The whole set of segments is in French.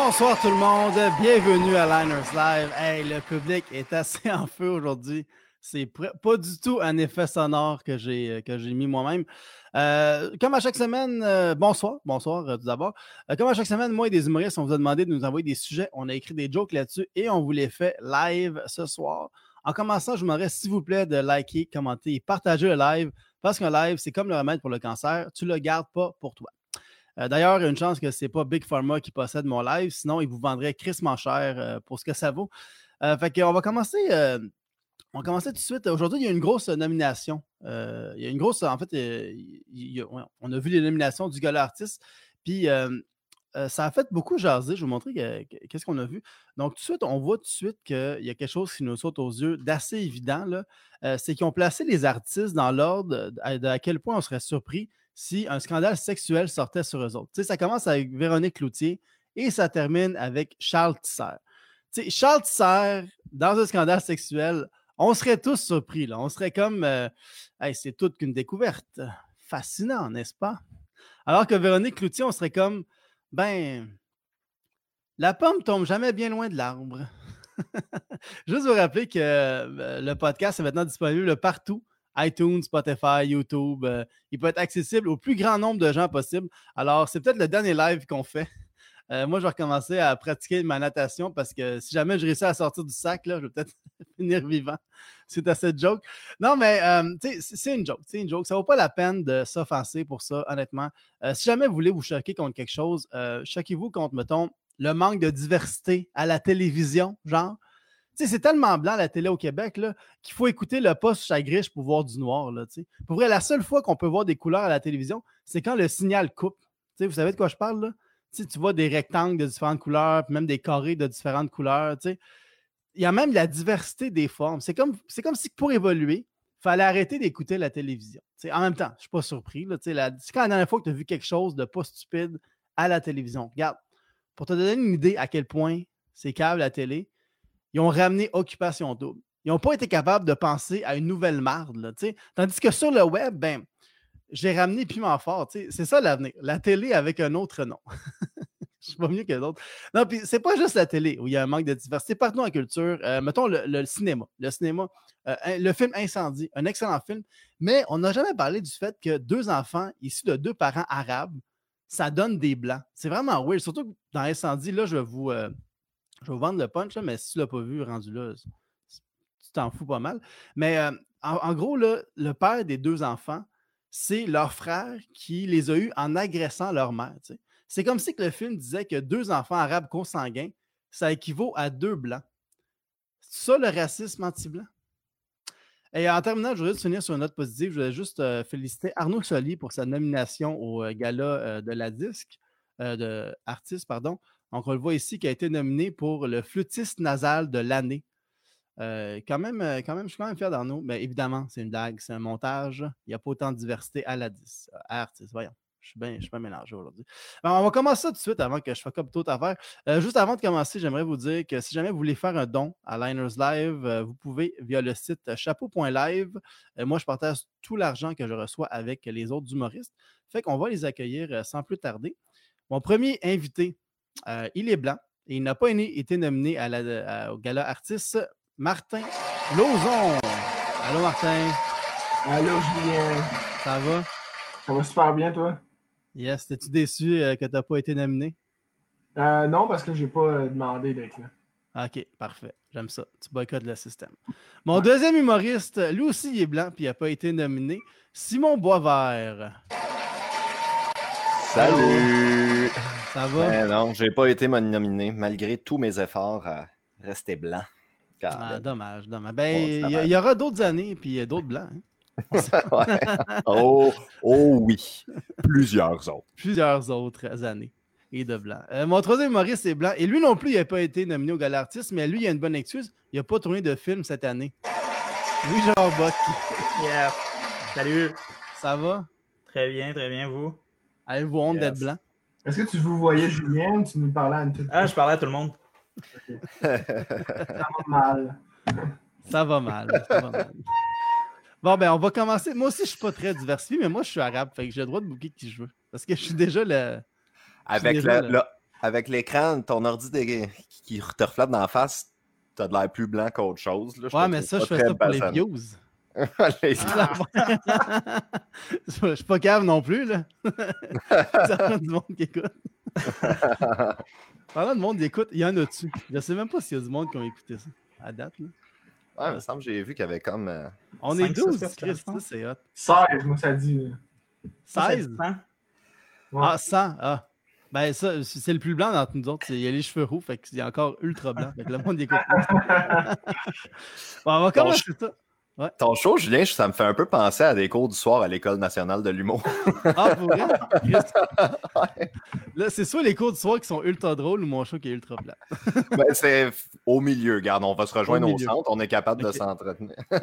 Bonsoir tout le monde, bienvenue à Liners Live. Hey, le public est assez en feu aujourd'hui. C'est pas du tout un effet sonore que j'ai euh, mis moi-même. Euh, comme à chaque semaine, euh, bonsoir, bonsoir tout d'abord. comme à chaque semaine, moi et des humoristes, on vous a demandé de nous envoyer des sujets. On a écrit des jokes là-dessus et on vous les fait live ce soir. En commençant, je vous s'il vous plaît de liker, commenter et partager le live parce qu'un live, c'est comme le remède pour le cancer. Tu le gardes pas pour toi. D'ailleurs, y a une chance que ce n'est pas Big Pharma qui possède mon live, sinon il vous vendrait crissement cher pour ce que ça vaut. fait qu'on va commencer on va commencer tout de suite. Aujourd'hui, il y a une grosse nomination. Euh, il y a une grosse. En fait, on a vu les nominations du gala artiste. Puis euh, euh, ça a fait beaucoup jaser. Je vais vous montrer qu'est-ce qu'on a vu. Donc, tout de suite, on voit tout de suite qu'il y a quelque chose qui nous saute aux yeux d'assez évident. c'est qu'ils ont placé les artistes dans l'ordre de, à quel point on serait surpris si un scandale sexuel sortait sur eux autres. ça commence avec Véronique Cloutier et ça termine avec Charles Tisser. Charles Tisser, dans un scandale sexuel, on serait tous surpris. On serait comme, euh, c'est toute qu'une découverte. Fascinant, n'est-ce pas? Alors que Véronique Cloutier, on serait comme, ben, la pomme tombe jamais bien loin de l'arbre. Juste vous rappeler que euh, le podcast est maintenant disponible partout iTunes, Spotify, YouTube. Euh, il peut être accessible au plus grand nombre de gens possible. Alors, c'est peut-être le dernier live qu'on fait. Euh, moi, je vais recommencer à pratiquer ma natation parce que si jamais je réussis à sortir du sac, là, je vais peut-être finir vivant. C'est à cette joke. Non, mais euh, c'est une joke. C'est une joke. Ça vaut pas la peine de s'offenser pour ça, honnêtement. Si jamais vous voulez vous choquer contre quelque chose, choquez-vous contre, mettons, le manque de diversité à la télévision, genre. C'est tellement blanc la télé au Québec qu'il faut écouter le poste chagriche pour voir du noir. Là, pour vrai, la seule fois qu'on peut voir des couleurs à la télévision, c'est quand le signal coupe. vous savez de quoi je parle? Là? tu vois des rectangles de différentes couleurs, même des carrés de différentes couleurs. Il y a même la diversité des formes. C'est comme, comme si pour évoluer, il fallait arrêter d'écouter la télévision. en même temps, je ne suis pas surpris. c'est quand la dernière fois que tu as vu quelque chose de pas stupide à la télévision. Regarde, pour te donner une idée à quel point c'est câble la télé, ils ont ramené Occupation Double. Ils n'ont pas été capables de penser à une nouvelle marde. Tandis que sur le web, ben, j'ai ramené Piment Fort. C'est ça l'avenir. La télé avec un autre nom. Je suis pas mieux que d'autres. Non, puis c'est pas juste la télé où il y a un manque de diversité. Partout en culture, euh, mettons le, cinéma. Le cinéma, euh, le film Incendie, un excellent film. Mais on n'a jamais parlé du fait que deux enfants issus de deux parents arabes, ça donne des blancs. C'est vraiment weird. Surtout dans Incendie, là, je vais vous, euh, je vais vendre le punch, mais si tu ne l'as pas vu, rendu là, tu t'en fous pas mal. Mais en, gros, le père des deux enfants, c'est leur frère qui les a eus en agressant leur mère. C'est comme si le film disait que deux enfants arabes consanguins, ça équivaut à deux blancs. C'est ça le racisme anti-blanc? Et en terminant, je voudrais juste finir sur une note positive. Je voudrais juste euh, féliciter Arnaud Soli pour sa nomination au euh, gala euh, de la disque, de artiste, pardon. Donc, on le voit ici, qui a été nominé pour le flûtiste nasal de l'année euh, quand, même, euh, quand même, je suis quand même fier d'Arnaud. Mais évidemment, c'est une blague, c'est un montage. Il n'y a pas autant de diversité à la 10, à artiste. Voyons. Je suis bien, je suis bien mélangé aujourd'hui. on va commencer ça tout de suite avant que je fasse comme toute affaire. Euh, juste avant de commencer, j'aimerais vous dire que si jamais vous voulez faire un don à Liners Live, vous pouvez via le site chapeau.live. moi, je partage tout l'argent que je reçois avec les autres humoristes. Fait qu'on va les accueillir sans plus tarder. Mon premier invité, il est blanc et il n'a pas été nominé à la, au gala artiste Martin Lozon. Allô, Martin? Allô, Julien. Ça va? Ça va super bien, toi? Yes. T'es-tu déçu euh, que tu n'as pas été nominé? Euh, non, parce que j'ai pas euh, demandé d'être là. OK, parfait. J'aime ça. Tu boycottes le système. Mon deuxième humoriste, lui aussi, il est blanc puis il n'a pas été nominé. Simon Boisvert. Salut! Ça va? Ben non, j'ai pas été nominé malgré tous mes efforts à rester blanc. Ah, dommage, dommage. Ben, il y, aura d'autres années, puis d'autres blancs. Hein. oh, oh, oui. Plusieurs autres. Plusieurs autres années. Et de blanc. Euh, mon troisième Maurice est blanc. Et lui non plus, il n'a pas été nominé au Galartiste, mais lui, il a une bonne excuse. Il n'a pas tourné de film cette année. Oui, Jean Boc. Yeah. Salut. Ça va? Très bien, très bien, vous? Avez-vous honte d'être blanc? Est-ce que tu vous voyais Julien ou tu nous parlais à une toute Ah, je parlais à tout le monde. ça va mal. Ça va mal. Bon, ben, on va commencer. Moi aussi, je suis pas très diversifié, mais moi, je suis arabe. Fait que j'ai le droit de booker qui je veux. Parce que je suis déjà le. Avec le, avec l'écran, ton ordi de- qui te reflète dans la face, t'as de l'air plus blanc qu'autre chose. là. Je Ouais, mais ça, pas je fais très ça pour les views. Les- Je suis pas cave non plus, là. Ça du monde qui écoute. Parlant de monde qui écoute, il y en a dessus. Je sais même pas s'il y a du monde qui a écouté ça. À date, là. Ouais, il me semble que j'ai vu qu'il y avait comme. euh, On est 12, six Chris, ça c'est hot. 16, moi, ça dit. là. 16? Hein? Ouais. Ah, 100. Ah. Ben, ça, c'est le plus blanc d'entre nous autres. Il y a les cheveux roux, fait qu'il est encore ultra blanc. Fait que le monde écoute. pas. bon, on va commencer ça. Ton show, Julien, ça me fait un peu penser à des cours du soir à l'École nationale de l'humour. Ah, pour vrai? Là, c'est soit les cours du soir qui sont ultra drôles ou mon show qui est ultra plat. Ben, c'est au milieu, garde. On va se rejoindre Au centre. On est capable de s'entretenir.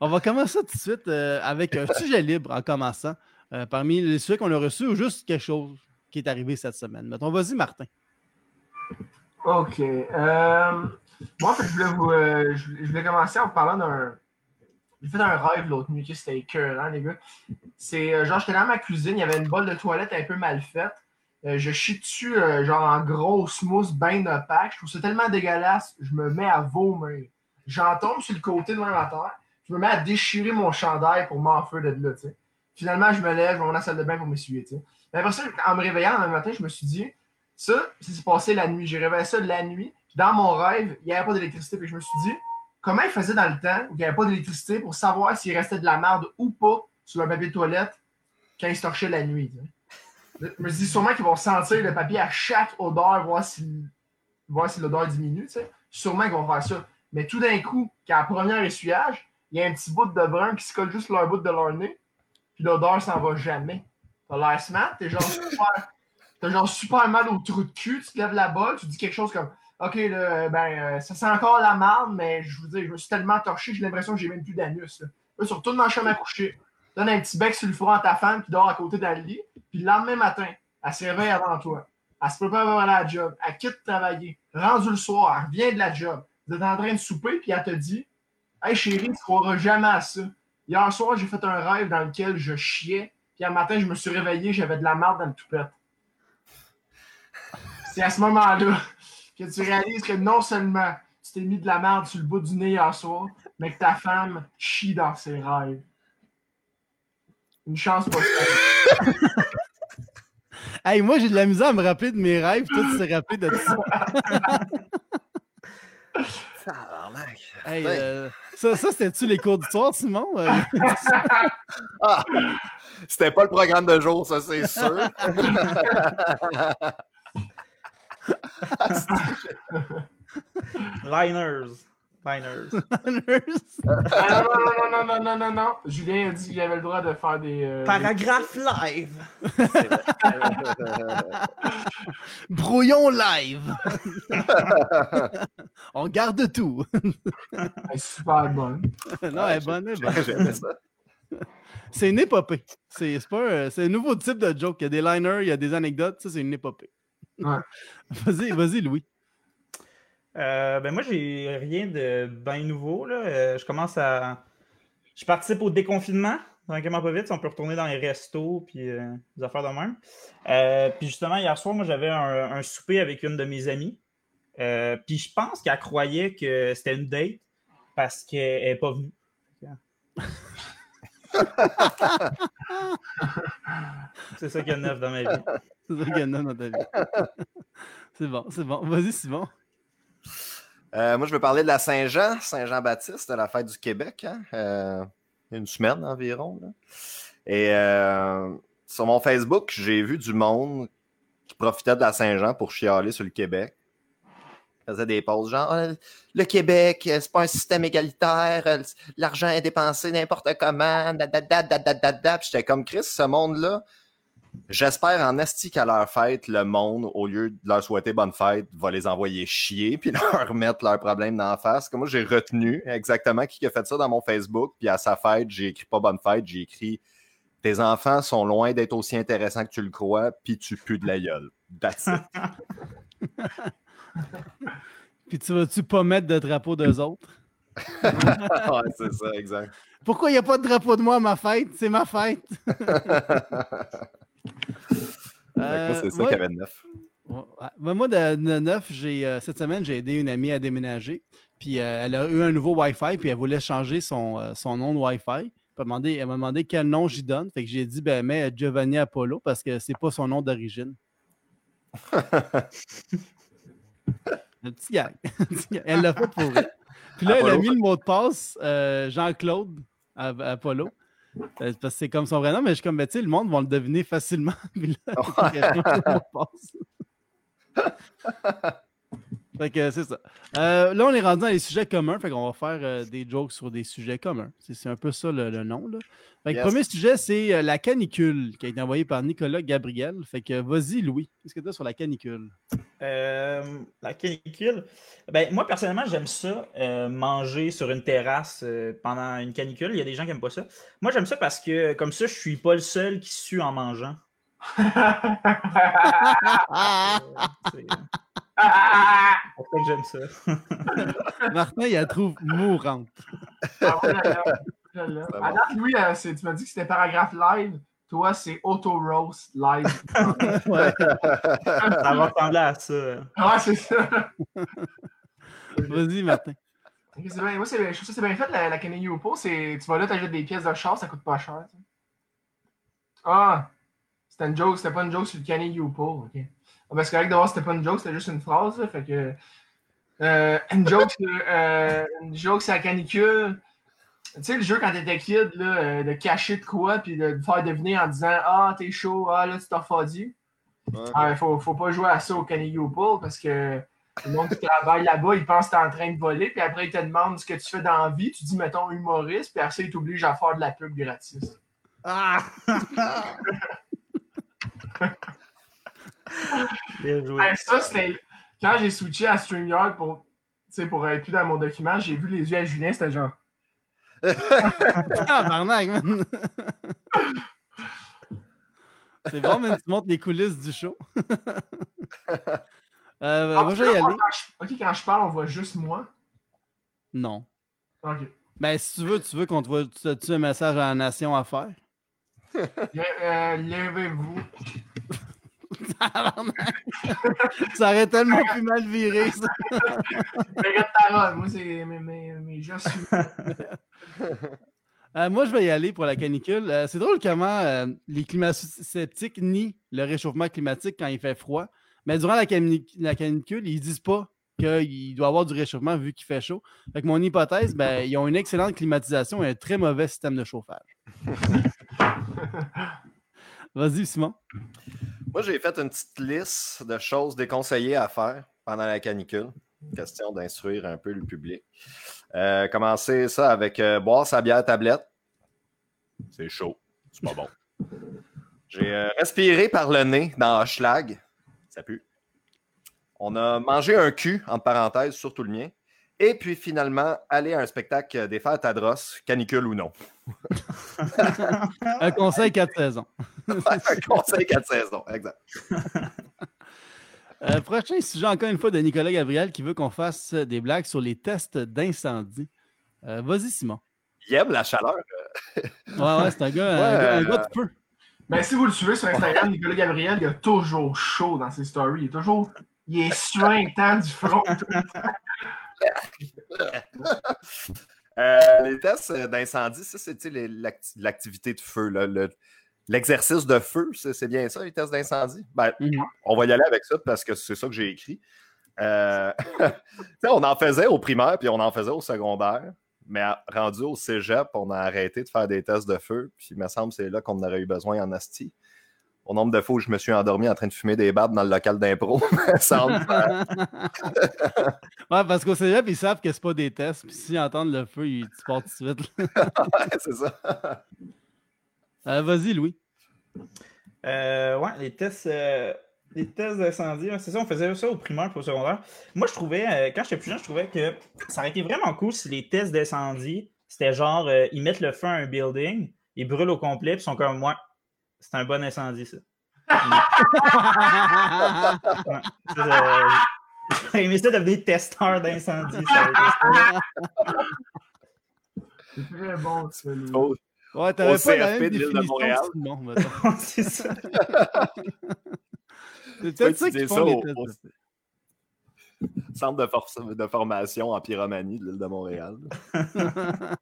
On va commencer tout de suite euh, avec un sujet libre en commençant. Euh, parmi les sujets qu'on a reçus ou juste quelque chose qui est arrivé cette semaine. Mettons, vas-y, Martin. OK. Euh, moi, je voulais, vous, euh, commencer en vous parlant d'un. J'ai fait un rêve l'autre nuit, c'était écœurant, les gars. C'est euh, genre, j'étais dans ma cuisine, il y avait une bolle de toilette un peu mal faite. Euh, je chie dessus, genre en grosse mousse bien opaque. Je trouve ça tellement dégueulasse, je me mets à vomir. J'en tombe sur le côté de ma terre. Je me mets à déchirer mon chandail pour m'enfuir de là, tu sais. Finalement, je me lève, je vais dans la salle de bain pour m'essuyer, tu sais. Mais après ça, en me réveillant le matin, je me suis dit, ça, ça s'est passé la nuit. J'ai réveillé ça la nuit. Dans mon rêve, il n'y avait pas d'électricité. Puis je me suis dit, comment ils faisaient dans le temps où il n'y avait pas d'électricité pour savoir s'il restait de la merde ou pas sur le papier de toilette quand ils se torchaient la nuit. Je me suis dit sûrement qu'ils vont sentir le papier à chaque odeur, voir si, voir si l'odeur diminue. Sûrement qu'ils vont faire ça. Mais tout d'un coup, qu'à la première essuyage, il y a un petit bout de brun qui se colle juste leur bout de leur nez. Puis l'odeur s'en va jamais. T'as l'air smart, t'es genre super. T'as genre super mal au trou de cul, tu te lèves la balle, tu dis quelque chose comme OK, là, ben, euh, ça sent encore la marde, mais je vous dis, je me suis tellement torché, j'ai l'impression que j'ai même plus d'anus. Là, tu retournes dans la chambre à coucher, donne un petit bec sur le front à ta femme qui dort à côté le lit, puis le lendemain matin, elle se réveille avant toi. Elle se prépare à la job, elle quitte travailler. Rendu le soir, elle revient de la job. Vous êtes en train de souper, puis elle te dit Hey chérie, tu croiras jamais à ça. Hier soir, j'ai fait un rêve dans lequel je chiais, puis un matin, je me suis réveillé, j'avais de la marde dans le toupette. C'est à ce moment-là que tu réalises que non seulement tu t'es mis de la merde sur le bout du nez hier soir, mais que ta femme chie dans ses rêves. Une chance pas ça. Hey, moi, j'ai de la misère à me rappeler de mes rêves. Toi, tu t'es rappelé de ça. Hey, euh, ça, ça c'était-tu les cours du soir, Simon? Euh, Ah! C'était pas le programme de jour, ça, c'est sûr. Liners. Liners. Ah, non, non, non, non, non, non, non, Julien a dit qu'il avait le droit de faire des. euh, Paragraphe live. Brouillon live. On garde tout. super bonne. non, elle est bonne, elle est bonne. Ça. C'est une épopée. C'est c'est un nouveau type de joke. Il y a des liners, il y a des anecdotes. Ça, c'est une épopée. Ouais. Vas-y, vas-y, Louis. Euh, ben moi, j'ai rien de bien nouveau. Là. Euh, je commence à. Je participe au déconfinement. Tranquillement pas vite, on peut retourner dans les restos puis euh, des affaires de même. Euh, puis justement, hier soir, moi, j'avais un, un souper avec une de mes amies. Euh, puis je pense qu'elle croyait que c'était une date parce qu'elle n'est pas venue. C'est ça qu'il y a de neuf dans ma vie. C'est ça qu'il y a dans ta vie. C'est bon, c'est bon. Vas-y, Simon. Euh, moi, je veux parler de la Saint-Jean, Saint-Jean-Baptiste, de la fête du Québec. hein, euh, une semaine environ. là. Et euh, sur mon Facebook, j'ai vu du monde qui profitait de la Saint-Jean pour chialer sur le Québec. Ils faisaient des pauses genre Ah, le Québec, euh, c'est pas un système égalitaire, euh, l'argent est dépensé n'importe comment, da, j'étais comme Chris, ce monde-là, J'espère en esti qu'à leur fête, le monde, au lieu de leur souhaiter bonne fête, va les envoyer chier puis leur remettre leurs problèmes dans la face. Comme moi, j'ai retenu exactement qui a fait ça dans mon Facebook. Puis à sa fête, j'ai écrit pas bonne fête, j'ai écrit Tes enfants sont loin d'être aussi intéressants que tu le crois, puis tu pues de la gueule. That's it. Puis tu vas-tu pas mettre de drapeau d'eux autres? ouais, c'est ça, exact. Pourquoi il n'y a pas de drapeau de moi à ma fête? C'est ma fête. c'est ça qui avait de neuf. Moi, de, neuf, j'ai, cette semaine, j'ai aidé une amie à déménager. Puis elle a eu un nouveau Wi-Fi, puis elle voulait changer son, son nom de Wi-Fi. Elle m'a demandé, quel nom j'y donne. Fait que j'ai dit, ben, mets Giovanni Apollo parce que c'est pas son nom d'origine. Un petit gag. elle l'a fait pour elle. Puis là, elle a mis le mot de passe euh, Jean-Claude Apollo. Euh, parce que c'est comme son vrai nom, mais je suis comme, ben, tu sais, le monde va le deviner facilement. Puis là, Fait que c'est ça. Euh, là, on est rendu dans les sujets communs. Fait qu'on va faire euh, des jokes sur des sujets communs. C'est un peu ça le, nom. Là. Fait que le premier sujet, c'est euh, la canicule qui a été envoyée par Nicolas Gabriel. Fait que vas-y, Louis. Qu'est-ce que tu as sur la canicule? la canicule. Ben, moi, personnellement, j'aime ça, manger sur une terrasse pendant une canicule. Il y a des gens qui n'aiment pas ça. Moi, j'aime ça parce que comme ça, je suis pas le seul qui sue en mangeant. C'est pour que j'aime ça. Martin, il la trouve mourante. Ah, Alors, Louis, euh, tu m'as dit que c'était paragraphe live. Toi, c'est auto-roast live. ouais. Ça va ressembler à ça. Ouais, c'est ça. Vas-y, Martin. bien, moi, je trouve ça c'est bien fait, la, la Canadian. Tu vas là, tu achètes des pièces de char, ça coûte pas cher. Ah! C'était une joke, c'était pas une joke sur le Canadian Youpo. OK. Ben, c'est correct de voir c'était pas une joke, c'était juste une phrase. fait que, euh, une joke, euh, une joke, c'est la canicule. Tu sais, le jeu quand t'étais kid, là, euh, de cacher de quoi, puis de faire deviner en disant Ah, t'es chaud, ah, là, tu t'as refroidi. Il ah, faut, faut pas jouer à ça au Canigou Pool parce que le monde qui travaille là-bas, il pense que t'es en train de voler, puis après, il te demande ce que tu fais dans la vie. Tu dis, mettons, humoriste, puis après, il t'oblige à faire de la pub gratis. Ah! ça, c'était. Quand j'ai switché à StreamYard pour, pour être plus dans mon document, j'ai vu les yeux à Julien, c'était genre. ah, man! C'est bon, mais tu montres les coulisses du show. euh, ah, moi, je vais y aller. Ok, quand je parle, on voit juste moi? Non. Ok. Ben, si tu veux, tu veux qu'on te voit. Tu as un message à la nation à faire? Euh, levez-vous. ça aurait tellement pu mal virer, ça. regarde moi, c'est mes, mes, mes euh, moi, je vais y aller pour la canicule. Euh, c'est drôle comment euh, les climato-sceptiques nient le réchauffement climatique quand il fait froid. Mais durant la, la canicule, ils disent pas qu'il doit y avoir du réchauffement vu qu'il fait chaud. Fait que mon hypothèse, ben, ils ont une excellente climatisation et un très mauvais système de chauffage. Vas-y, Simon. Moi, j'ai fait une petite liste de choses déconseillées à faire pendant la canicule. Question d'instruire un peu le public. Euh, commencer ça avec euh, boire sa bière tablette. C'est chaud. C'est pas bon. J'ai euh, respiré par le nez dans Hochelag. Ça pue. On a mangé un cul, entre parenthèses, surtout le mien. Et puis finalement, aller à un spectacle des fêtes à Dross, canicule ou non. un conseil quatre saisons. Un conseil quatre saisons, exact. Euh, prochain sujet, encore une fois, de Nicolas Gabriel qui veut qu'on fasse des blagues sur les tests d'incendie. Euh, vas-y, Simon. Il aime la chaleur. ouais, ouais, c'est un gars, un, gars de feu. Ben, si vous le suivez sur Instagram, Nicolas Gabriel, il a toujours chaud dans ses stories. Il est toujours. Il est suintant du front. Euh, les tests d'incendie, ça, c'est l'activité de feu, l'exercice de feu, c'est bien ça, les tests d'incendie? Ben, mhm. On va y aller avec ça parce que c'est ça que j'ai écrit. Euh, on en faisait au primaire, puis on en faisait au secondaire, mais rendu au cégep, on a arrêté de faire des tests de feu, puis il me semble que c'est là qu'on aurait eu besoin en asti au nombre de fois où je me suis endormi en train de fumer des babes dans le local d'impro. ouais, parce qu'au cégep, ils savent que c'est pas des tests. Puis s'ils entendent le feu, ils partent tout de suite. ouais, c'est ça. Euh, vas-y, Louis. Euh, ouais, les tests. Euh, les tests d'incendie, c'est ça, on faisait ça au primaire et au secondaire. Moi, je trouvais, quand j'étais plus jeune, je trouvais que ça aurait été vraiment cool si les tests d'incendie, c'était genre, ils mettent le feu à un building, ils brûlent au complet, puis ils sont comme, moi, c'est un bon incendie, ça. J'aurais aimé ça devenir testeur d'incendie. C'est très bon, ça. Ouais, t'avais pas la même définition de Montréal. C'est ça. C'est peut-être ça qu'ils ça font les tests. de- centre de, for- de formation en pyromanie de l'île de Montréal.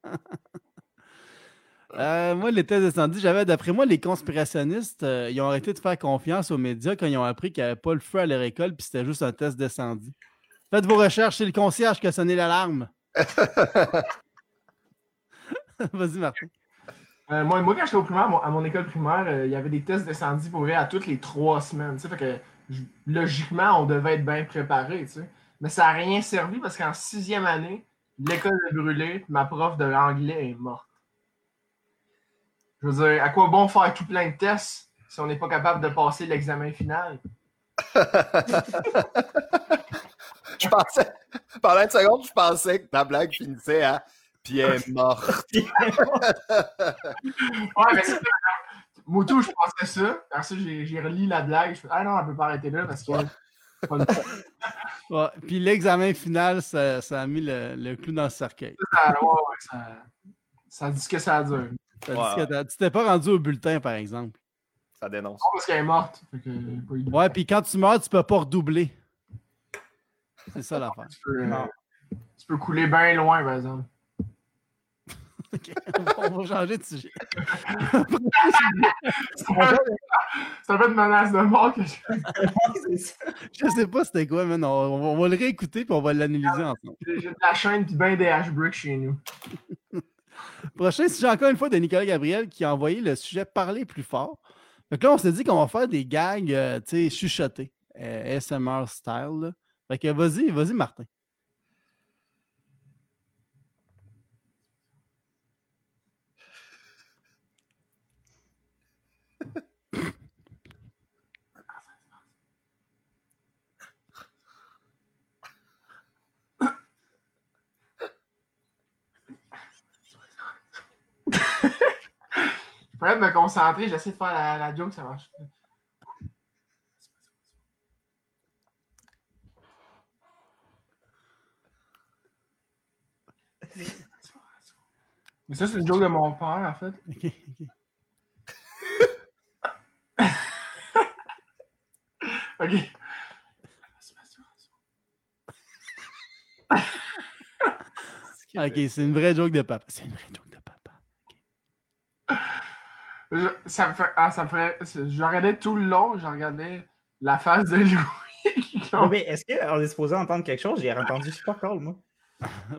Euh, moi, les tests d'incendie, j'avais, d'après moi, les conspirationnistes, euh, ils ont arrêté de faire confiance aux médias quand ils ont appris qu'il n'y avait pas le feu à leur école puis c'était juste un test d'incendie. Faites vos recherches, c'est le concierge qui a sonné l'alarme. Vas-y, Martin. Euh, moi, moi, quand j'étais au primaire, à mon école primaire, euh, il y avait des tests d'incendie pour à toutes les trois semaines. Fait que logiquement, on devait être bien préparé. Mais ça n'a rien servi parce qu'en sixième année, l'école a brûlé, ma prof de l'anglais est morte. Je veux dire, à quoi bon faire tout plein de tests si on n'est pas capable de passer l'examen final? je pensais, pendant une seconde, je pensais que ta blague finissait à puis elle est morte. Ouais, mais c'est. Moutou, je pensais ça. Après ça, j'ai relu la blague. Je fais, ah non, elle peut pas arrêter là parce que. Ouais, Puis l'examen final, ça, ça a mis le, le clou dans le cercueil. ça, ouais, ouais, ça, ça dit ce que ça dure. Ça dit que tu t'es pas rendu au bulletin, par exemple. Ça dénonce. Non, parce qu'elle est morte. Que, Ouais, puis quand tu meurs, tu peux pas redoubler. C'est ça l'affaire. tu, peux, euh, tu peux couler bien loin, par exemple. Ok, On va changer de sujet. C'est un c'est un peu de menace de mort que je C'est ça. Je sais pas c'était quoi, mais non. On va, on va le réécouter puis on va l'analyser ensemble. J'ai de la chaîne puis bien des hash-bricks chez nous. Prochain sujet, encore une fois, de Nicolas Gabriel qui a envoyé le sujet Parler plus fort. Donc là, on s'est dit qu'on va faire des gags, euh, tu sais, chuchotés. euh, SMR style. là. Fait que vas-y, vas-y, Martin. Je pourrais me concentrer, j'essaie de faire la, la joke, ça marche. Mais ça, c'est une joke de mon père, en fait. Ok, ok. Ok. Ok, c'est une vraie joke de papa. C'est une vraie joke de papa. Je- ça me fait. Ah, ça me ferait. Je regardais tout le long, je regardais la face de Louis. qui- Ouais, mais est-ce qu'on est supposé entendre quelque chose? J'ai entendu super call, moi.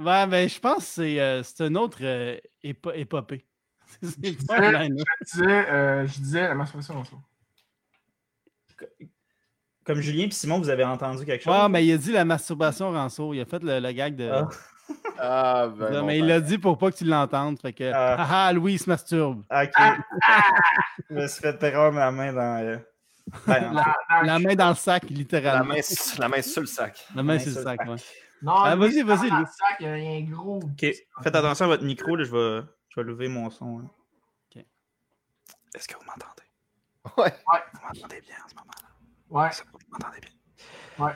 Ouais, ben, je pense que c'est euh, c'est une autre euh, épo- épopée. C'est. Je disais, euh, je disais la masturbation. Comme Julien et Simon, vous avez entendu quelque chose? Ouais, mais il a dit la masturbation Ranceau. Il a fait le, le gag de. Ah. Ah, ben, Non, mais il père. l'a dit pour pas que tu l'entendes. Fait que. Ah. Ah ah, Louis il se masturbe. Ok. je me suis fait terreur ma main dans. euh, ben, La, Ah, la main dans le sac, La littéralement. main, la main sur le sac. La main main sur le sac, le ouais. Non, Ah, vas-y, vas-y, dans le sac, Il y a un gros. Ok. Faites attention à votre micro, là, je vais, je vais lever mon son. hein. Ok. Est-ce que vous m'entendez? Ouais. Vous m'entendez bien en ce moment-là? Ouais. Ça, Vous m'entendez bien? Ouais.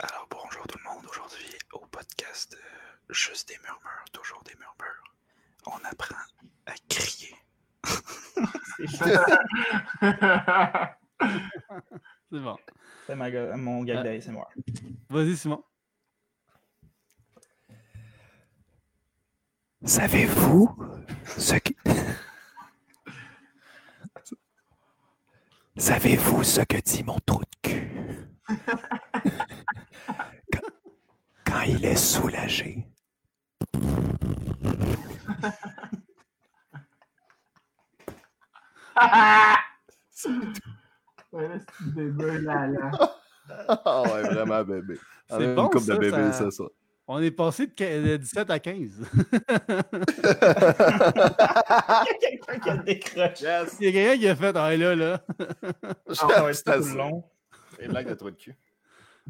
Alors, bonjour tout le monde. Aujourd'hui, au podcast euh, Juste des murmures, toujours des murmures, on apprend à crier. C'est bon. C'est ma mon gag Ah. d'ASMR. Vas-y, Simon. Savez-vous ce que... Savez-vous ce que dit mon trou de cul? quand, quand il est soulagé. Ouais, bébé. Ah ouais, vraiment bébé. A C'est une bon, couple ça, de bébés, ça- c'est ça. On est passé de quin- de 17 à 15. Quelqu'un qui a décroché. yes! Il y a quelqu'un qui a fait Ah là, là. Être C'était long. Une blague de trou de cul.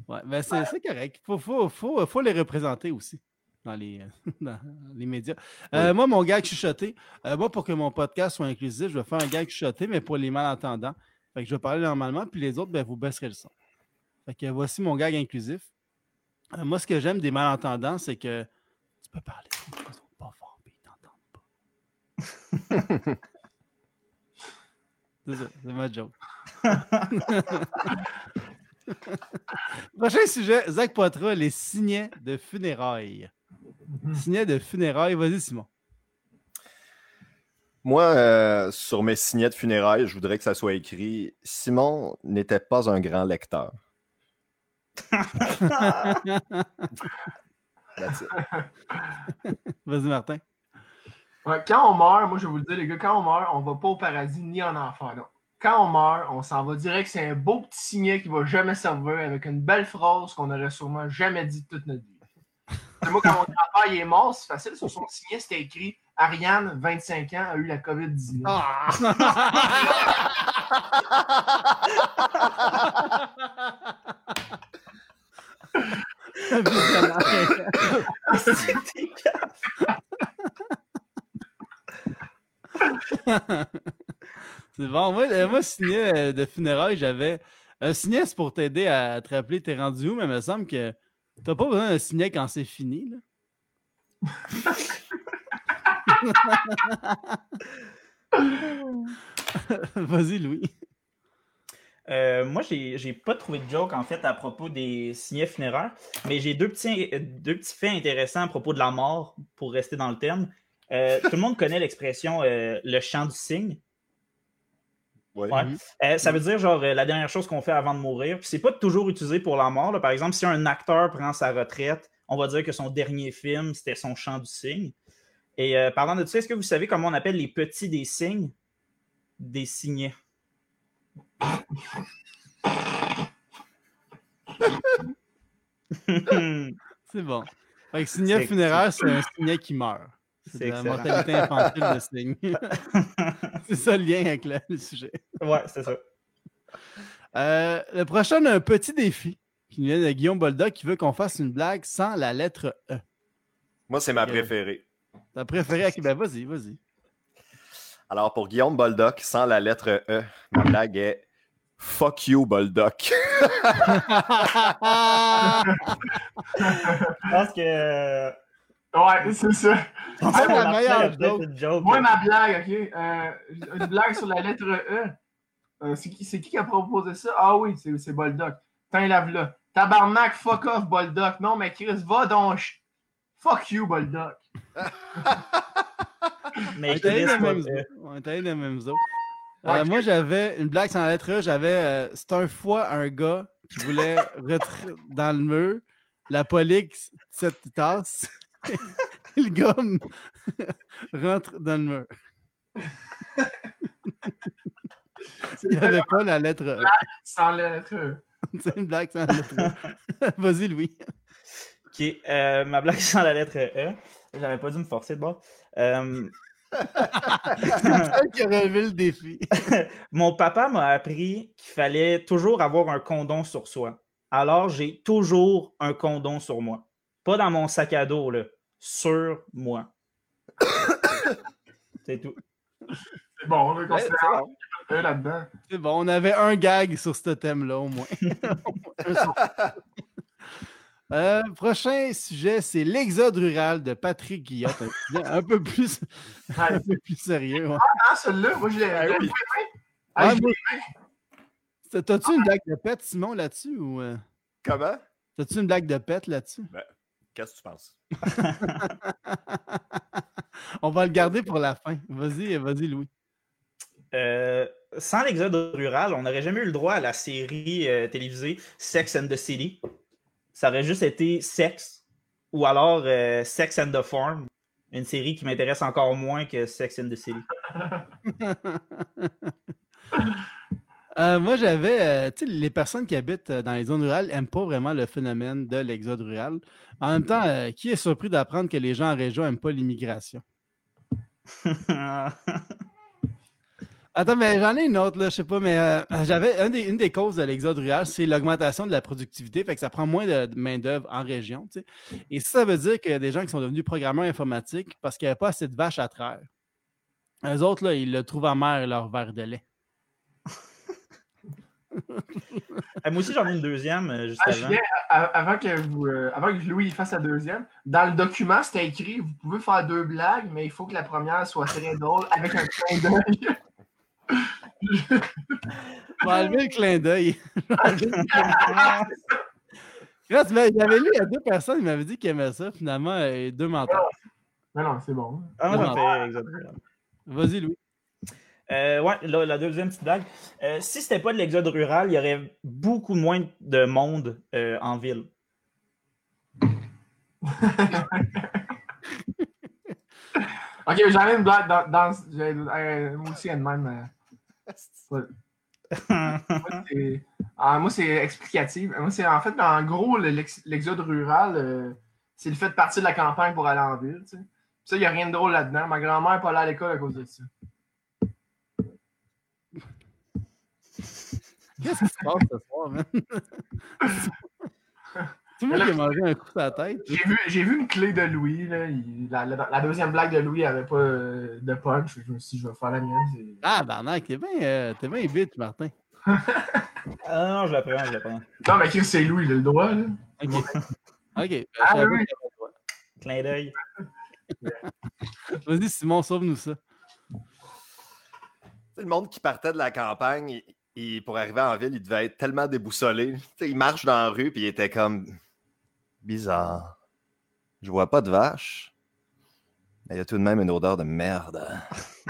Ouais, ben c'est correct. Faut, faut, faut, faut les représenter aussi dans les, dans les médias. Euh, moi, mon gag chuchoté, euh, moi, pour que mon podcast soit inclusif, je vais faire un gag chuchoté, mais pour les malentendants. Fait que je vais parler normalement, puis les autres, ben, vous baisserez le son. Fait que voici mon gag inclusif. Euh, moi, ce que j'aime des malentendants, c'est que tu peux parler ils sont pas puis ils t'entendent pas. C'est ça, c'est ma joke. Prochain sujet, Zach Poitras, les signets de funérailles. Signets de funérailles, vas-y Simon. Moi, euh, sur mes signets de funérailles, je voudrais que ça soit écrit Simon n'était pas un grand lecteur. Vas-y Martin. Ouais, quand on meurt, moi je vais vous le dire, les gars, quand on meurt, on va pas au paradis ni en enfer. Non. Quand on meurt, on s'en va direct. C'est un beau petit signet qui va jamais servir avec une belle phrase qu'on aurait sûrement jamais dit toute notre vie. Moi, quand mon grand-père est mort, c'est facile. Sur son signet, c'était écrit Ariane, 25 ans, a eu la COVID-19. c'est bon. Moi, euh, moi signet euh, de funérailles, j'avais. Un signet, c'est pour t'aider à te rappeler t'es rendu où, mais il me semble que t'as pas besoin d'un signet quand c'est fini. Là. Vas-y, Louis. Euh, moi, j'ai pas trouvé de joke en fait à propos des signets funéraires, mais j'ai deux petits, deux petits faits intéressants à propos de la mort pour rester dans le thème. Euh, tout le monde connaît l'expression euh, le chant du cygne. Ouais. Ouais. Euh, ça veut dire genre euh, la dernière chose qu'on fait avant de mourir. Puis c'est pas toujours utilisé pour la mort. là. Par exemple, si un acteur prend sa retraite, on va dire que son dernier film, c'était son chant du cygne. Et euh, parlant de ça, est-ce que vous savez comment on appelle les petits des cygnes? Des signets. C'est bon. Fait que signet funéraire, c'est un signet qui meurt. C'est la mortalité infantile de signe. c'est ça le lien avec le, le sujet. ouais, c'est ça. Euh, le prochain, a un petit défi qui vient de Guillaume Bolda qui veut qu'on fasse une blague sans la lettre E. Moi, c'est ma préférée. T'as préféré à qui? Ben vas-y, vas-y. Alors, pour Guillaume Boldoc, sans la lettre E, ma blague est Fuck you, Boldoc. Je pense que. Ouais, c'est ça. C'est la meilleure joke. Moi, ma blague, OK? Euh, une blague sur la lettre E. Euh, c'est qui, c'est qui qui a proposé ça? Ah oui, c'est, c'est Boldoc. Tiens, lave-là. Tabarnak, fuck off, Boldoc. Non, mais Chris, va donc. Fuck you, Boldoc. Mais On est allé Chris. On est allé dans les mêmes eaux. Euh, moi, j'avais une blague sans la lettre E. J'avais. euh, c'est un fois un gars qui voulait rentrer dans le mur. La police, cette tasse. le m- rentre dans le mur. Il n'y avait pas la lettre E. Sans la lettre E. C'est une blague sans la lettre E. Vas-y, Louis. Ok, euh, ma blague sans la lettre E. J'avais pas dû me forcer de bord. Euh, qui a relevé le défi. mon papa m'a appris qu'il fallait toujours avoir un condom sur soi. Alors, j'ai toujours un condom sur moi. Pas dans mon sac à dos, là. Sur moi. C'est tout. C'est bon, on c'est bon. E là-dedans. C'est bon, on avait un gag sur ce thème-là, au moins. Un Euh, prochain sujet, c'est l'exode rural de Patrick Guillotte. Un, un peu plus, un peu plus sérieux. ouais. Ah, celui-là, moi, je l'ai. Ah je l'ai oui. Ah, T'as-tu une blague de pète, Simon, là-dessus? Ou euh, Comment? t'as-tu une blague de pète là-dessus? Qu'est-ce que tu penses? On va le garder pour la fin. Vas-y, vas-y, Louis. Euh, sans l'exode rural, on n'aurait jamais eu le droit à la série euh, télévisée Sex and the City. Ça aurait juste été Sex ou alors euh, Sex and the Farm, une série qui m'intéresse encore moins que Sex and the City. Euh, moi, j'avais. euh, tu sais, les personnes qui habitent euh, dans les zones rurales n'aiment pas vraiment le phénomène de l'exode rural. En même temps, euh, qui est surpris d'apprendre que les gens en région n'aiment pas l'immigration? Attends, mais j'en ai une autre, là, je sais pas, mais j'avais des- une des causes de l'exode rural, c'est l'augmentation de la productivité, fait que ça prend moins de, main-d'œuvre en région. Et ça, ça veut dire qu'il y a des gens qui sont devenus programmeurs informatiques parce qu'il n'y avait pas assez de vaches à traire. Eux autres, là, ils le trouvent amer, leur verre de lait. Ah, moi aussi, j'en ai une deuxième euh, juste Ah, avant. Que, vous, euh, avant que Louis fasse la deuxième, dans le document, c'était écrit vous pouvez faire deux blagues, mais il faut que la première soit très drôle avec un clin d'œil. Je vais enlever le clin d'œil. Il avait lu à deux personnes, il m'avait dit qu'il aimait ça. Finalement, euh, deux menteurs. Mais non, c'est bon. Ah, Non. rural. Vas-y, Louis. Euh, ouais, la, deuxième petite blague. Euh, si c'était pas de l'exode rural, il y aurait beaucoup moins de monde euh, en ville. Ok, j'en ai une blague dans. dans euh, moi aussi, elle même. euh, ouais. Moi, c'est- ah, moi, c'est explicatif. Moi, c'est en fait, en gros, le- l'ex- l'exode rural, c'est le fait de partir de la campagne pour aller en ville. Ça, il n'y a rien de drôle là-dedans. Ma grand-mère n'est pas allée à l'école à cause de ça. Qu'est-ce qui se passe ce soir, man? Tout le monde qui a mangé un coup sur la tête. J'ai vu, j'ai vu une clé de Louis. Là, il- la, la- la deuxième blague de Louis n'avait pas euh, de punch. Je me suis dit, je vais faire la mienne. c'est- Ah, Barnac, t'es bien euh, t'es bien vite, Martin. Ah non, je la prends, je la prends. Non, mais Chris, c'est Louis, il a le droit. Là. Ok. Ok. ben, Ah oui. Clin d'œil. Vas-y, Simon, sauve-nous ça. le monde qui partait de la campagne, il- pour arriver en ville, il devait être tellement déboussolé. Tu sais, il marche dans la rue, puis il était comme bizarre. Je vois pas de vache. Mais il y a tout de même une odeur de merde.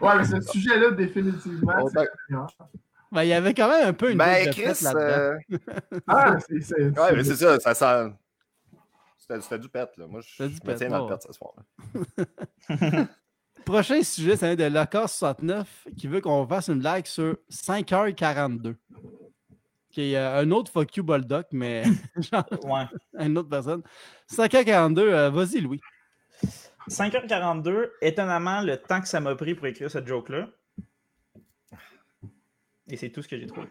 ouais, mais ce sujet-là, définitivement. Oh, c'est ben-. Ben, il y avait quand même un peu une Ben, de Chris, euh, Ah, c'est. ouais, mais c'est ça, ça sent. C'était du pet, là. Moi, je C'était du je me tiens dans le pet ce soir. Prochain sujet, c'est de Lacor69 qui veut qu'on fasse une blague sur 5h42. Qui est euh, un autre fuck you Bulldog, mais genre Ouais. une autre personne. 5h42, euh, vas-y, Louis. 5h42, étonnamment, le temps que ça m'a pris pour écrire cette joke-là. Et c'est tout ce que j'ai trouvé.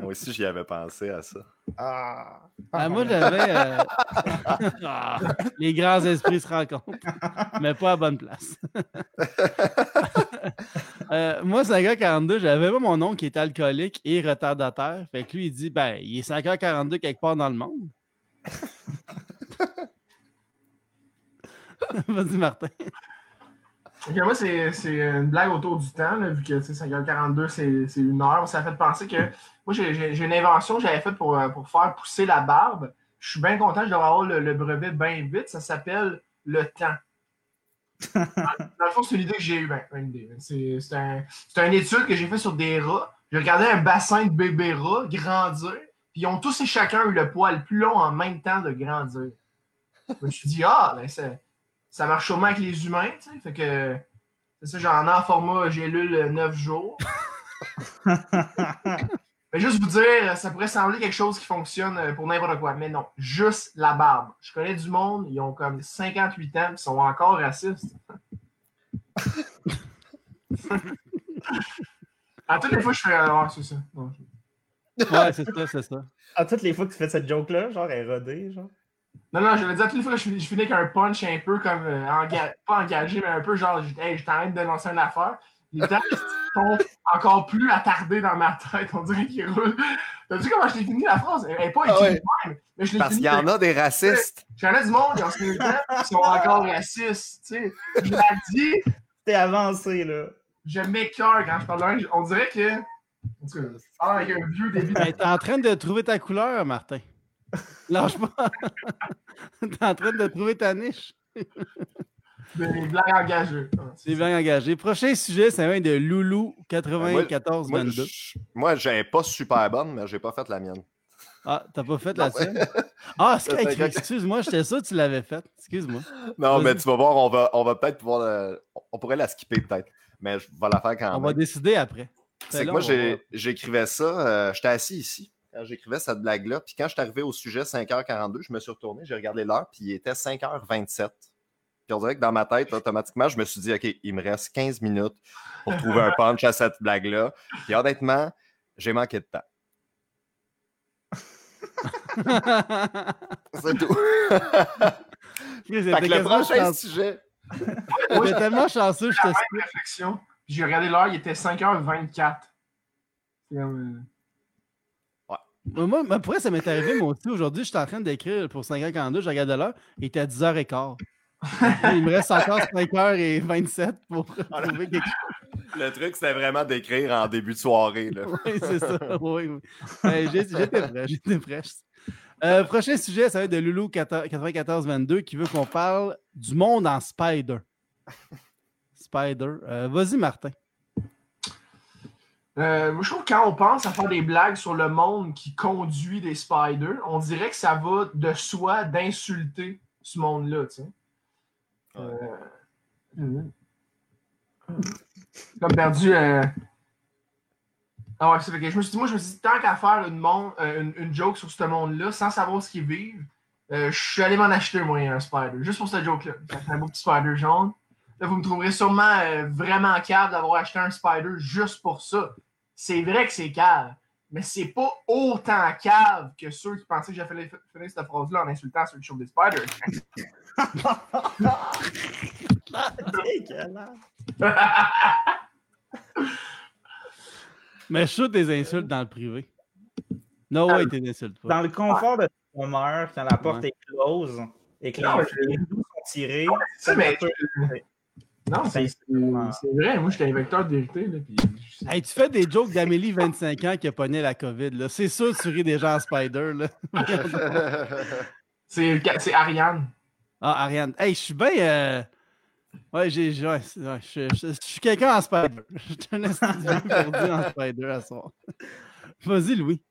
Moi aussi, j'y avais pensé à ça. Ah. Ah, moi, j'avais. euh, ah, les grands esprits se rencontrent, mais pas à bonne place. Euh, moi, 5h42, j'avais pas mon oncle qui était alcoolique et retardataire. Fait que lui, il dit ben, il est 5h42 quelque part dans le monde. Vas-y, Martin. Ok, moi, c'est c'est une blague autour du temps, là, vu que tu sais, 5h42, c'est c'est une heure. Ça fait penser que moi, j'ai- une invention que j'avais faite pour, euh, pour faire pousser la barbe. Je suis bien content, je dois avoir le, le brevet bien vite. Ça s'appelle le temps. Dans le fond, c'est une idée que j'ai eue. Ben, pas une idée. C'est un, une étude que j'ai faite sur des rats. J'ai regardé un bassin de bébés rats grandir, puis ils ont tous et chacun eu le poil plus long en même temps de grandir. Je me suis dit, ah, ben, ça, ça marche sûrement avec les humains, tu sais. Fait que, c'est ça, j'en ai en format gélule 9 jours. Mais juste vous dire, ça pourrait sembler quelque chose qui fonctionne euh, pour n'importe quoi. Mais non, juste la barbe. Je connais du monde, ils ont comme 58 ans, ils sont encore racistes. à toutes les fois, je fais. euh, ouais, c'est ça. Non, Ouais, c'est ça, c'est ça. À toutes les fois que tu fais cette joke-là, genre, elle est rodée, genre. Non, non, je le dis à toutes les fois je, finis- je finis avec un punch un peu comme. euh, enga- pas engagé, mais un peu genre, hey, je t'arrête de lancer une affaire. Les textes sont encore plus attardés dans ma tête. On dirait qu'ils roulent. T'as vu comment je l'ai fini la phrase? Elle n'est pas Ah écrite ouais. de même. Mais je l'ai Parce qu'il y en a des racistes. J'en ai du monde, ils ont 5 ans, ils sont encore racistes. Tu sais, je l'ai dit, T'es avancé, là. je m'écœure quand je parle de langue. On dirait que. En tout cas, je parle avec un vieux début de. Ben, t'es en train de trouver ta couleur, Martin. Lâche pas. t'es en train de trouver ta niche. Des blagues engagées. Ah, c'est C'est ça. bien engagé. Prochain sujet, c'est un de Loulou Moi, 9422. je- moi, j'ai pas super bonne, mais j'ai pas fait la mienne. Ah, t'as pas fait la tienne? Ah, Ça, excuse-moi, j'étais sûr que tu l'avais faite. Excuse-moi. Non, mais tu vas voir, on va, on va peut-être pouvoir. le- On pourrait la skipper peut-être. Mais je vais la faire quand On même. va décider après. C'est que moi, on j'écrivais ça. euh, J'étais assis ici quand j'écrivais cette blague-là. Puis quand je suis arrivé au sujet 5h42, je me suis retourné, j'ai regardé l'heure, puis il était 5h27. Puis on dirait que dans ma tête, automatiquement, je me suis dit, OK, il me reste 15 minutes pour trouver un punch à cette blague-là. Puis honnêtement, j'ai manqué de temps. C'est tout. Fait que le prochain chanceux. sujet. Moi, T'étais tellement chanceux, je te la même réflexion. Puis J'ai regardé l'heure, il était 5h24. C'est comme, Moi, moi, pour vrai, ça m'est arrivé, moi aussi. Aujourd'hui, j'étais en train d'écrire pour 5h42, je regardais l'heure, il était à 10h15. Il me reste encore 5h27 pour trouver quelque chose. Le truc, c'était vraiment d'écrire en début de soirée. Là. Oui, c'est ça. Oui, oui. Euh, j'ai- J'étais prêt. J'étais prêt. Euh, prochain sujet, ça va être de Loulou 9422 qui veut qu'on parle du monde en Spider. Spider. Euh, Vas-y, Martin. Euh, moi, je trouve que quand on pense à faire des blagues sur le monde qui conduit des spiders, on dirait que ça va de soi d'insulter ce monde-là, tu sais. Euh, mhm. Comme perdu. euh, Ah ouais, c'est je me suis dit, moi, je me suis dit, tant qu'à faire une, monde, euh, une, une joke sur ce monde-là, sans savoir ce qu'ils vivent, euh, je suis allé m'en acheter, moi, un spider, juste pour cette joke-là. Un beau petit spider jaune. Là, vous me trouverez sûrement euh, vraiment cave d'avoir acheté un spider juste pour ça. C'est vrai que c'est cave, mais c'est pas autant cave que ceux qui pensaient que j'avais finir cette phrase-là en insultant ceux qui chauffent des spiders. Mais je shoot des insultes dans le privé. No way, t'es insultes pas. Dans le confort de ton demeure, quand la porte Ouais. est close et que Non, les, je- rideaux sont tirés, C'est ça, mais non, c'est vrai. Moi, j'étais un vecteur de vérité. Là, puis... Hey, tu fais des jokes d'Amélie, 25 ans, qui a pogné la COVID. là. C'est sûr que tu ris des gens en Spider. Là. C'est c'est Ariane. Ah, Ariane. Hey, je suis bien. euh, Ouais, j'ai. ouais, ouais, je, suis quelqu'un en Spider. Je suis un esti de vieux perdu en Spider à soir. Vas-y, Louis.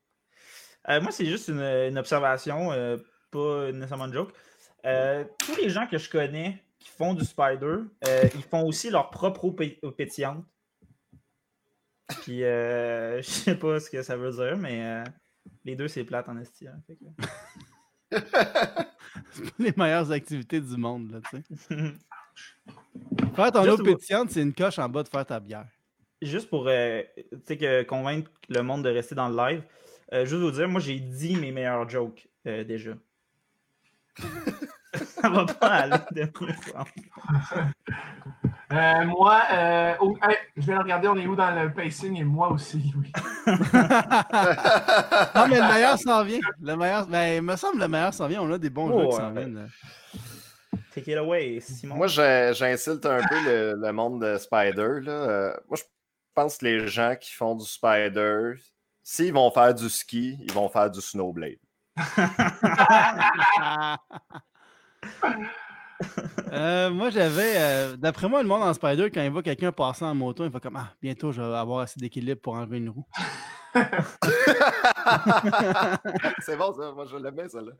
Euh, moi, c'est juste une, une observation, euh, pas nécessairement une joke. Euh, tous les gens que je connais qui font du spider, euh, ils font aussi leur propre eau pé- eau pétillante. Puis, euh, je sais pas ce que ça veut dire, mais euh, les deux, c'est plate en esti. hein, C'est pas les meilleures activités du monde, là, tu sais. Faire ton Juste eau au- pétillante, c'est une coche en bas de faire ta bière. Juste pour euh, tu sais, que, convaincre le monde de rester dans le live, euh, juste vous dire, moi, j'ai dit mes meilleurs jokes euh, déjà. ça va pas aller de mieux. Euh, moi, euh, oh, hey, je de regarder, on est où dans le pacing et moi aussi, oui. non, mais le meilleur s'en vient. Le meilleur, ben, il me semble que le meilleur s'en vient. On a des bons Oh, jeux qui s'en ouais. viennent. Take it away, Simon. Moi, j'insulte un peu le, le monde de Spider. Là. Euh, moi, je pense que les gens qui font du Spider, s'ils vont faire du ski, ils vont faire du snowblade. Euh, moi, j'avais. euh, D'après moi, le monde en Spider, quand il voit quelqu'un passer en moto, il fait comme Ah, bientôt, je vais avoir assez d'équilibre pour enlever une roue. C'est bon, ça. Moi, je l'aime bien, ça. Là.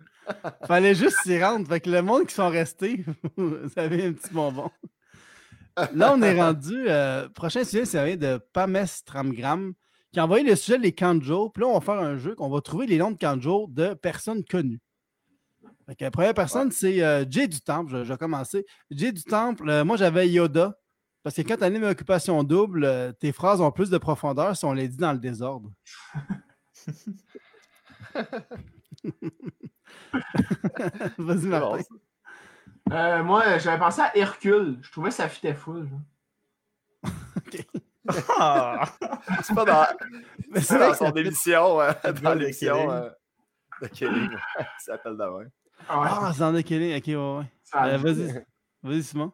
Fallait juste s'y rendre. Fait que le monde qui sont restés, vous avez un petit bonbon. Là, on est rendu. euh, prochain sujet, ça vient de Pames Tramgram qui a envoyé le sujet des Kanjo. Puis là, on va faire un jeu qu'on va trouver les noms de Kanjo de personnes connues. Fait que la première personne, c'est euh, Jay du Temple. Je, je vais commencer. Jay du Temple, euh, moi, j'avais Yoda. Parce que quand tu animes occupation double, euh, tes phrases ont plus de profondeur si on les dit dans le désordre. Vas-y, bon, Martin. ça. Euh, moi, j'avais pensé à Hercule. Je trouvais que ça fitait full. genre. Ah! C'est pas dans, Mais c'est vrai dans ça son fait- émission, euh, Le dans l'émission euh, de Il s'appelle demain. Ah ouais, Ah, Kelly. Ok, ouais, Euh, vas-y. Vas-y, Simon.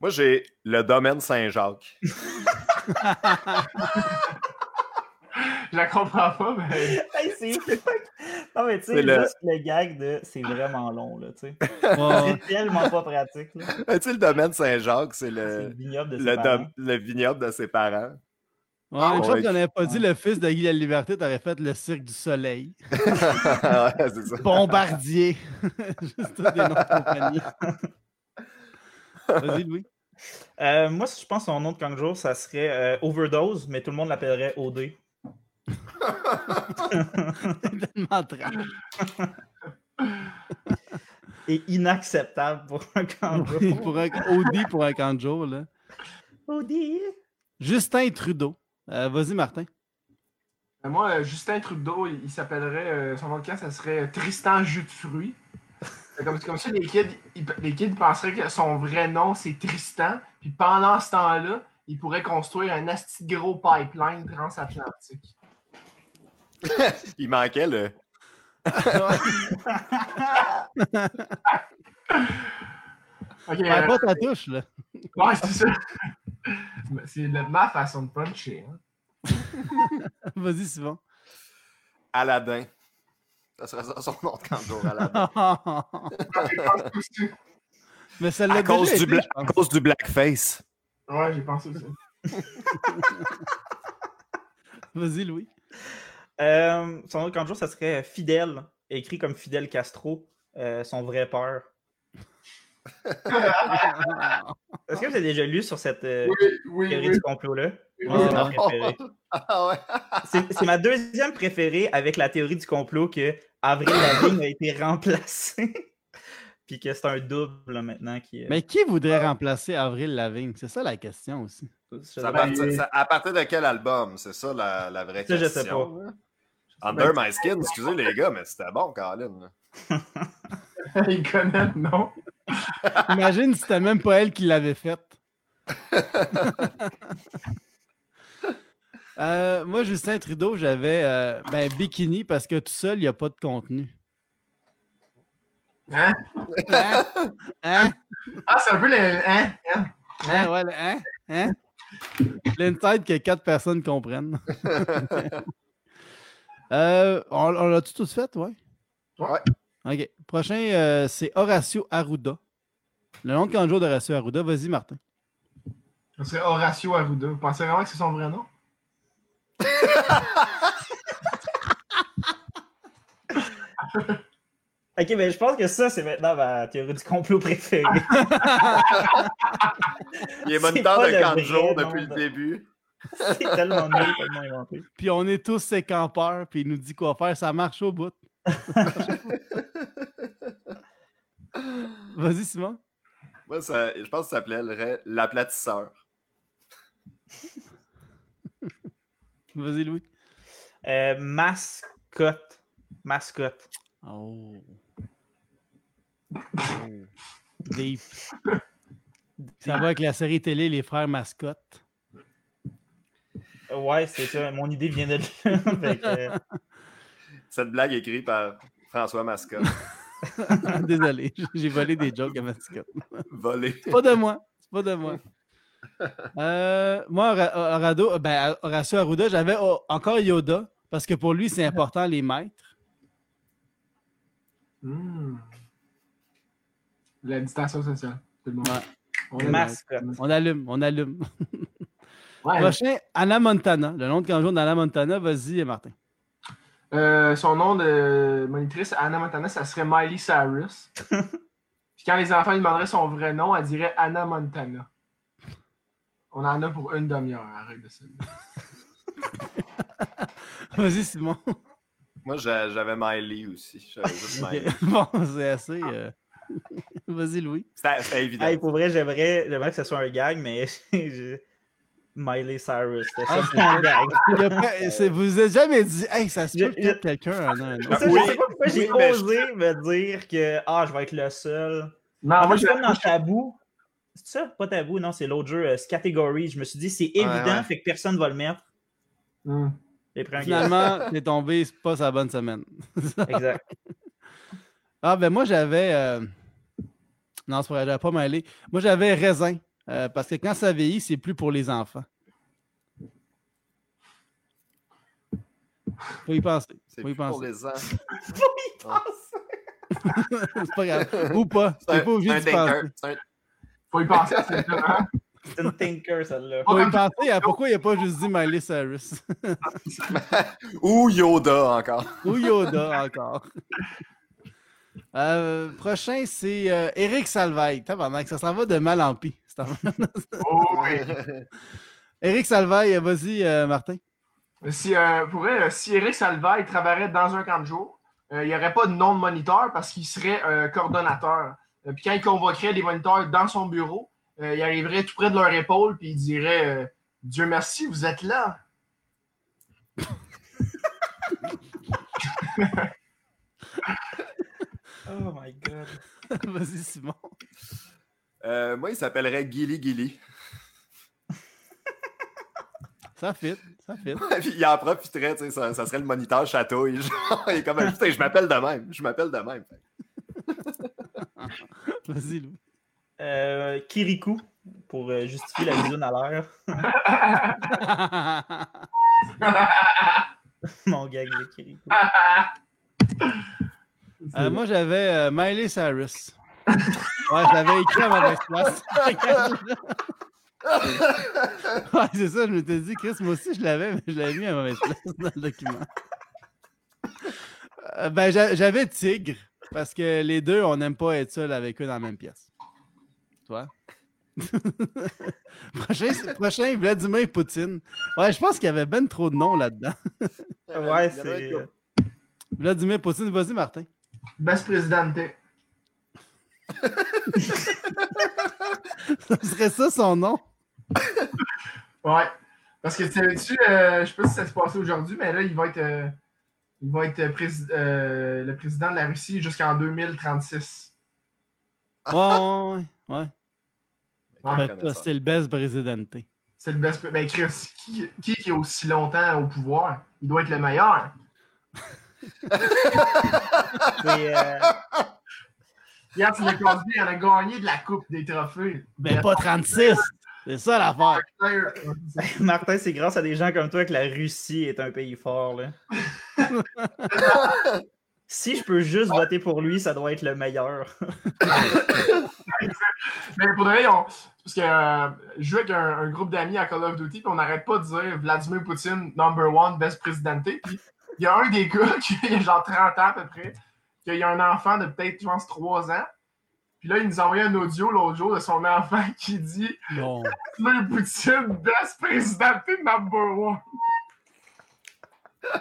Moi, j'ai le domaine Saint-Jacques. Je la comprends pas, mais. Hey, c'est Non, mais tu sais, C'est le- juste le gag de c'est vraiment long, là, tu sais. Ouais, C'est tellement pas pratique, là. Tu sais, le domaine Saint-Jacques, c'est le le, vignoble de ses le, parents. dom- le vignoble de ses parents. Ouais. une ouais. qu'on n'avait pas dit le fils de Guy la Liberté, t'aurais fait le cirque du soleil. ouais, c'est ça. Bombardier. Juste des noms de compagnie. Vas-y, Louis. Euh, moi, si je pense que son nom de Kanjo, ça serait euh, Overdose, mais tout le monde l'appellerait OD. C'est tellement trash. Et inacceptable pour un Kanjo. Oui, pour un OD pour un canjo, là. OD! Justin Trudeau. Euh, Vas-y, Martin. Euh, Moi, euh, Justin Trudeau, il, il s'appellerait. son nom de camp, ça serait Tristan Jus de fruits. C'est Comme, comme ça, les kids, ils, les kids penseraient que son vrai nom, c'est Tristan. Puis pendant ce temps-là, il pourrait construire un asti gros pipeline transatlantique. Il manquait le. Ok, Perds euh, pas ta touche, là. ouais, c'est ça. C'est ma façon de puncher. Hein. Vas-y, Simon. Aladdin. Ça serait ça son nom de kanjo, Aladdin. Mais ça l'a À cause, du été, à cause du blackface. Ouais, j'ai pensé aussi. Vas-y, Louis. Euh, son autre kanjo, ça serait Fidèle, écrit comme Fidel Castro, euh, son vrai peur. Est-ce que vous avez déjà lu sur cette euh, Oui, oui, théorie oui. du complot-là? oui. Moi, c'est ma non. préférée. Ah ouais. C'est ma deuxième préférée avec la théorie du complot que Avril Lavigne a été remplacée. Puis que c'est un double là, maintenant qui est. Mais qui voudrait remplacer Avril Lavigne? C'est ça la question aussi. À partir, il- ça- à partir de quel album? C'est ça la, la vraie Ça, je question. sais pas. là. Under My Skin, excusez les gars, mais c'était bon, Colin. Il connaît le nom. Imagine si c'était même pas elle qui l'avait faite. Euh, moi, Justin Trudeau, j'avais euh, ben, bikini parce que tout seul, il n'y a pas de contenu. Hein? Hein? Hein? Ah, c'est un peu le. Hein? Hein? Hein? Ouais, le hein? Hein? L'inside que quatre personnes comprennent. euh, on on l'a-tu tous fait, ouais? Ouais. OK. Prochain, euh, c'est Horacio Arruda. Le nom de kanjo d'Horacio Arruda. Vas-y, Martin. Serait Horacio Arruda. Vous pensez vraiment que c'est son vrai nom? Ok, mais je pense que ça, c'est maintenant ma théorie du complot préférée. Il est C'est moniteur pas de kanjo depuis le début. c'est tellement nul, tellement inventé. Puis on est tous ses campeurs, puis il nous dit quoi faire. Ça marche au bout. Vas-y, Simon. Moi, ça- je pense que ça s'appellerait l'aplatisseur. Vas-y, Louis. Euh, mascotte. Mascotte. Oh. Deep. Ça va avec la série télé Les Frères Mascottes. Ouais, c'est ça. Mon idée vient de là. Cette blague écrite par François Mascotte. Désolé, j'ai volé des jokes à Mascotte. Volé. C'est pas de moi. C'est pas de moi. Euh, moi, Horado, ben, Horacio Arruda, j'avais oh, encore Yoda, parce que pour lui, c'est important les maîtres. Hmm. La distanciation sociale. Tout le monde. Ouais. On Mascotte. On allume, on allume. Ouais. Prochain, Anna Montana. Le nom de kanjo d'Anna Montana, vas-y, Martin. Euh, son nom de monitrice, Anna Montana, ça serait Miley Cyrus. Puis quand les enfants lui demanderaient son vrai nom, elle dirait Anna Montana. On en a pour une demi-heure. Arrête de ça. Vas-y, Simon. Moi, j'a- j'avais Miley aussi. J'avais juste Miley. bon, c'est assez. euh, Vas-y, Louis. C'était évident. hey, pour vrai, j'aimerais, que ce soit un gag, mais j'ai- Miley Cyrus, c'était ça Ah, mon gag. Il y a pas- c'est- vous vous êtes jamais dit, hey, ça se peut que quelqu'un en a un autre. Ça, Oui, je sais pas pourquoi j'ai oui, osé me dire que ah, je vais être le seul. Non, En moi, fait, je suis comme dans Tabou. C'est ça? Pas Tabou, non, c'est l'autre jeu, euh, Category. Je me suis dit, c'est évident, ouais. fait que personne va le mettre. Gag. Finalement, t'es tombé, c'est pas sa bonne semaine. Exact. Ah, ben moi, j'avais. euh, Non, c'est pas j'avais pas mêlé. Moi, j'avais raisin. Euh, parce que quand ça vieillit, c'est plus pour les enfants. Faut y penser. C'est Faut y plus pour penser. les ans. c'est pas grave. Ou pas. C'est pas obligé d'y penser. un- Faut y penser à cette hein? C'est une thinker, celle-là. Faut y penser à pourquoi il a pas juste dit Miley Cyrus. Ou Yoda encore. Ou Yoda encore. Euh, prochain, c'est euh, Eric Salvaille. Tabarnak, ça s'en va de mal en pis. Oh, oui. Eric Salvaille, vas-y, euh, Martin. Si, euh, pour vrai, euh, si Eric Salva il travaillerait dans un camp de jour, euh, il n'y aurait pas de nom de moniteur parce qu'il serait euh, coordonnateur. Euh, puis quand il convoquerait des moniteurs dans son bureau, euh, il arriverait tout près de leur épaule puis il dirait euh, Dieu merci, vous êtes là. Oh my god. vas-y, Simon. Euh, moi, il s'appellerait Gilly Gilly. Ça fit, ça fit. Puis il en profiterait, tu sais, ça, ça serait le moniteur chatouille. Genre, il est comme, putain, je m'appelle de même. Je m'appelle de même. Vas-y, Lou. Euh, Kirikou, pour euh, justifier la zone à l'air. Mon gag de Kirikou. Euh, moi, j'avais euh, Miley Cyrus. Ouais, je l'avais écrit à mauvaise place. ouais, c'est ça, je m'étais dit, Chris, moi aussi, je l'avais, mais je l'avais mis à mauvaise place dans le document. Euh, ben, j'a- j'avais Tigre, parce que les deux, on n'aime pas être seul avec eux dans la même pièce. Toi? prochain, prochain, Vladimir Poutine. Ouais, je pense qu'il y avait ben trop de noms là-dedans. Ouais, c'est. Vladimir Poutine, vas-y, Martin. Best Presidente. Ça serait ça son nom? Ouais. Parce que tu sais, euh, je sais pas si ça s'est passé aujourd'hui, mais là, il va être, euh, il va être prési- euh, le président de la Russie jusqu'en 2036. Ouais, ouais, ouais. ouais. Ouais. C'est le best présidente. C'est le best. Ben, Chris, qui, qui qui est aussi longtemps au pouvoir? Il doit être le meilleur. c'est, euh, Regarde, tu l'as conduit, il en a gagné de la coupe des trophées. Ben, pas 36. C'est ça l'affaire. Martin, c'est grâce à des gens comme toi que la Russie est un pays fort. Là. si je peux juste voter pour lui, ça doit être le meilleur. Mais pour de vrai, on- parce que euh, je joue avec un, un groupe d'amis à Call of Duty, puis on n'arrête pas de dire Vladimir Poutine, number one, best presidente. Puis il y a un des gars qui a genre 30 ans à peu près, qui a eu un enfant de peut-être, je pense, 3 ans. Puis là, il nous a envoyé un audio l'autre jour de son enfant qui dit Non. Vladimir Poutine, best presidente number one.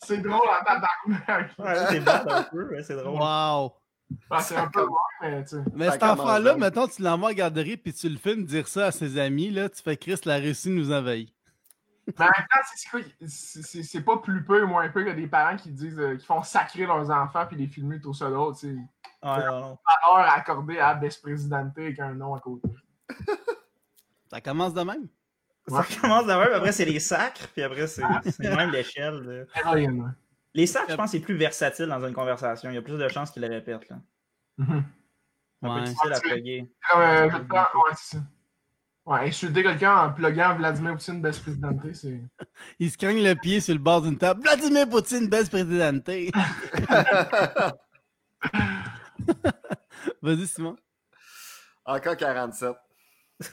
C'est drôle en tabarnak. Ouais, c'est bon un peu, mais c'est drôle. Wow. C'est un peu loin, mais tu sais. Mais Ça cet enfant-là, mettons, tu l'envoies à la garderie puis tu le filmes dire ça à ses amis, là, tu fais Chris, la Russie nous envahit. Mais en même temps, c'est quoi, c'est- c'est c'est pas plus peu ou moins peu que des parents qui disent euh, qui font sacrer leurs enfants puis les filmer tout ça d'autre. C'est non. valeur accordée à Best Presidente avec un nom à côté. Ça commence de même? Ça commence d'abord, puis après c'est les sacres, puis après c'est c'est même l'échelle. Les sacres, je pense, c'est plus versatile dans une conversation. Il y a plus de chances qu'ils le répètent. Là. Mhm. Un peu difficile à plugger. Comme, euh, je te prends- ouais, c'est ça. Ouais, insulter quelqu'un en pluguant Vladimir Poutine Best Presidente, c'est. Il se craigne le pied sur le bord d'une table. Vladimir Poutine, best présidente. Vas-y, Simon. Encore 47.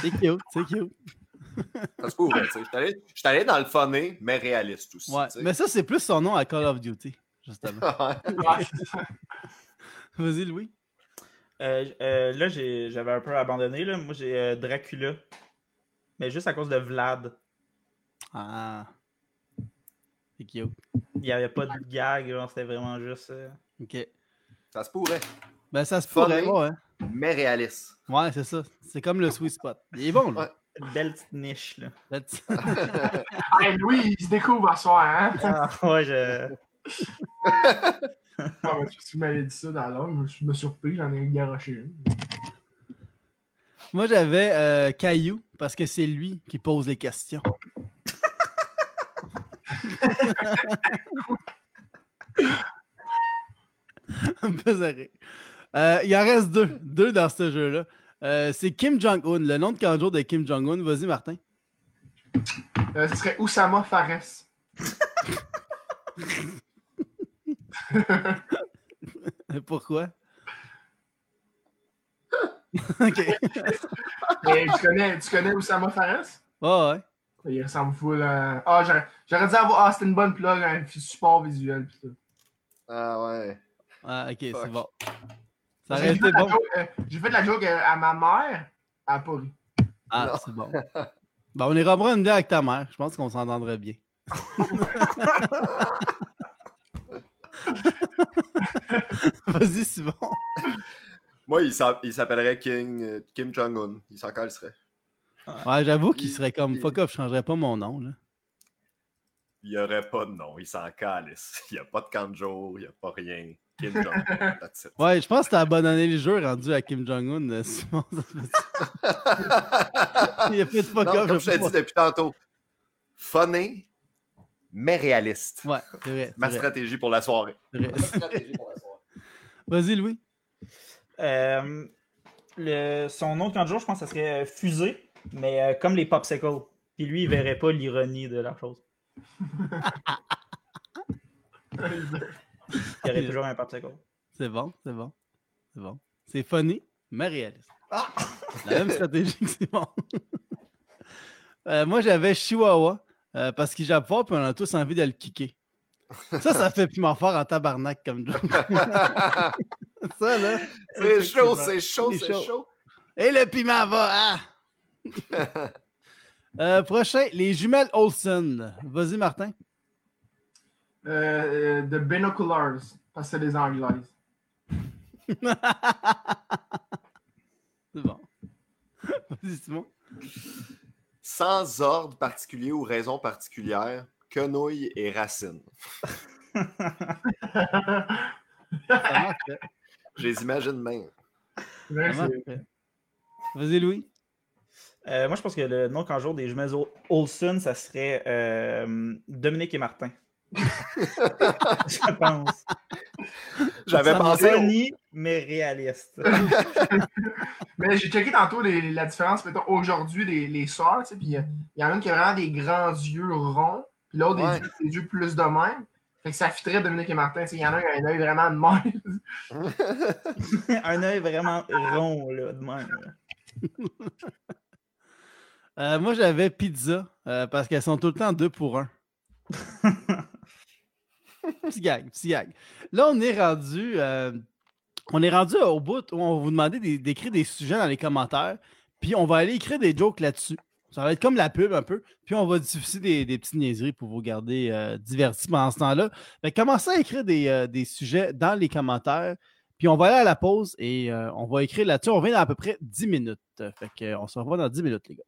C'est cute, c'est cute. Pourrait, tu sais. J'étais allé- j'étais allé dans le funné, mais réaliste aussi. Ouais. Mais ça, c'est plus son nom à Call of Duty, justement. Ouais. Vas-y, Louis. Euh, euh, là, j'avais un peu abandonné. Là. Moi, j'ai euh, Dracula. Mais juste à cause de Vlad. Ah. C'est cute. Il n'y avait pas de gag. C'était vraiment juste. euh, OK. Ça se pourrait, Ben, ça se pourrait, ouais. mais réaliste. Ouais, c'est ça. C'est comme le sweet spot. Il est bon, lui. Ouais. Une belle petite niche. Là. Hey, Louis, il se découvre à soir, hein? Ah, ouais, je. Ah, mais tu m'avais dit ça dans l'homme, je me suis surpris, j'en ai garoché une. Moi, j'avais euh, Caillou parce que c'est lui qui pose les questions. Un peu. Euh, il en reste deux. Deux dans ce jeu-là. Euh, c'est Kim Jong-un. Le nom de Kanjo de Kim Jong-un. Vas-y, Martin. Ce serait Oussama Fares. Pourquoi? ok. Mais tu connais, tu connais Oussama Fares? Ah ouais. Il ressemble full à. Ah, j'aurais, j'aurais dû avoir. Ah, c'était une bonne plug, un support visuel. pis tout. Ah ouais. Ah, ok, c'est bon. Ça J'ai aurait fait, été la bon. joke, euh, j'ai fait la joke euh, à ma mère, pas ri. Ah, Non. c'est bon. Bon, on ira prendre une bière avec ta mère. Je pense qu'on s'entendrait bien. Vas-y, Simon. Moi, il s'app- il s'appellerait King, euh, Kim Jong-un. Il s'en calisserait. Ouais, j'avoue qu'il Il- serait comme il- fuck off, je changerais pas mon nom. Là. Il n'y aurait pas de nom. Il s'en calisse. Il n'y a pas de Kanjo. Il n'y a pas rien. Kim Jong-un. Ouais, je pense que t'as abandonné le jeu rendu à Kim Jong-un, euh, Simon. Il a fait de fuck Non, off. comme je t'ai dit depuis tantôt, funny, mais réaliste. Ouais, c'est vrai. Ma stratégie pour la soirée. c'est vrai. Ma stratégie pour la soirée. Vas-y, Louis. Euh, le- son autre candidat, je pense que ça serait euh, Fusée, mais euh, comme les popsicles. Puis lui, il verrait pas l'ironie de la chose. Il y aurait toujours un popsicle. C'est bon, c'est bon. C'est bon. C'est funny, mais réaliste. La même stratégie que c'est bon. Euh, moi, j'avais Chihuahua euh, parce qu'il jappe fort puis on a tous envie de le kicker. Ça, ça fait piment fort en tabarnak comme joke. ça, là. C'est chaud, c'est chaud, C'est chaud. chaud. Et le piment va, ah! Euh, prochain, les jumelles Olsen. Vas-y, Martin. Euh, The Binoculars, parce que c'est des Anglaises. c'est bon. Vas-y, Simon. Sans ordre particulier ou raison particulière, quenouille et racine. Ça marche. Je les imagine même. Vas-y, Louis. Euh, moi, je pense que le nom qu'un jour des jumelles Ol- Olsen, ça serait euh, Dominique et Martin. je pense. J'avais pensé. au- Funny, mais réaliste. Mais j'ai checké tantôt les- la différence, mettons, aujourd'hui, les, les sœurs, tu sais, puis il y, a- il y en a une qui a vraiment des grands yeux ronds, puis l'autre Ouais. des, yeux- des yeux plus de même. Fait que ça fitterait Dominique et Martin, tu sais, il y en a un qui a un œil vraiment de même. un œil vraiment rond, là, de même. là. Euh, moi, j'avais pizza euh, parce qu'elles sont tout le temps deux pour un. petit gag, petit gag. Là, on est rendu. euh, on est rendu au bout où on va vous demander d'é- d'écrire des sujets dans les commentaires. Puis on va aller écrire des jokes là-dessus. Ça va être comme la pub un peu. Puis on va diffuser des, petites niaiseries pour vous garder euh, divertis pendant ce temps-là. Commencez à écrire des, euh, des sujets dans les commentaires. Puis on va aller à la pause et on va écrire là-dessus. On revient dans à peu près 10 minutes. Fait que, euh, on se revoit dans 10 minutes, les gars.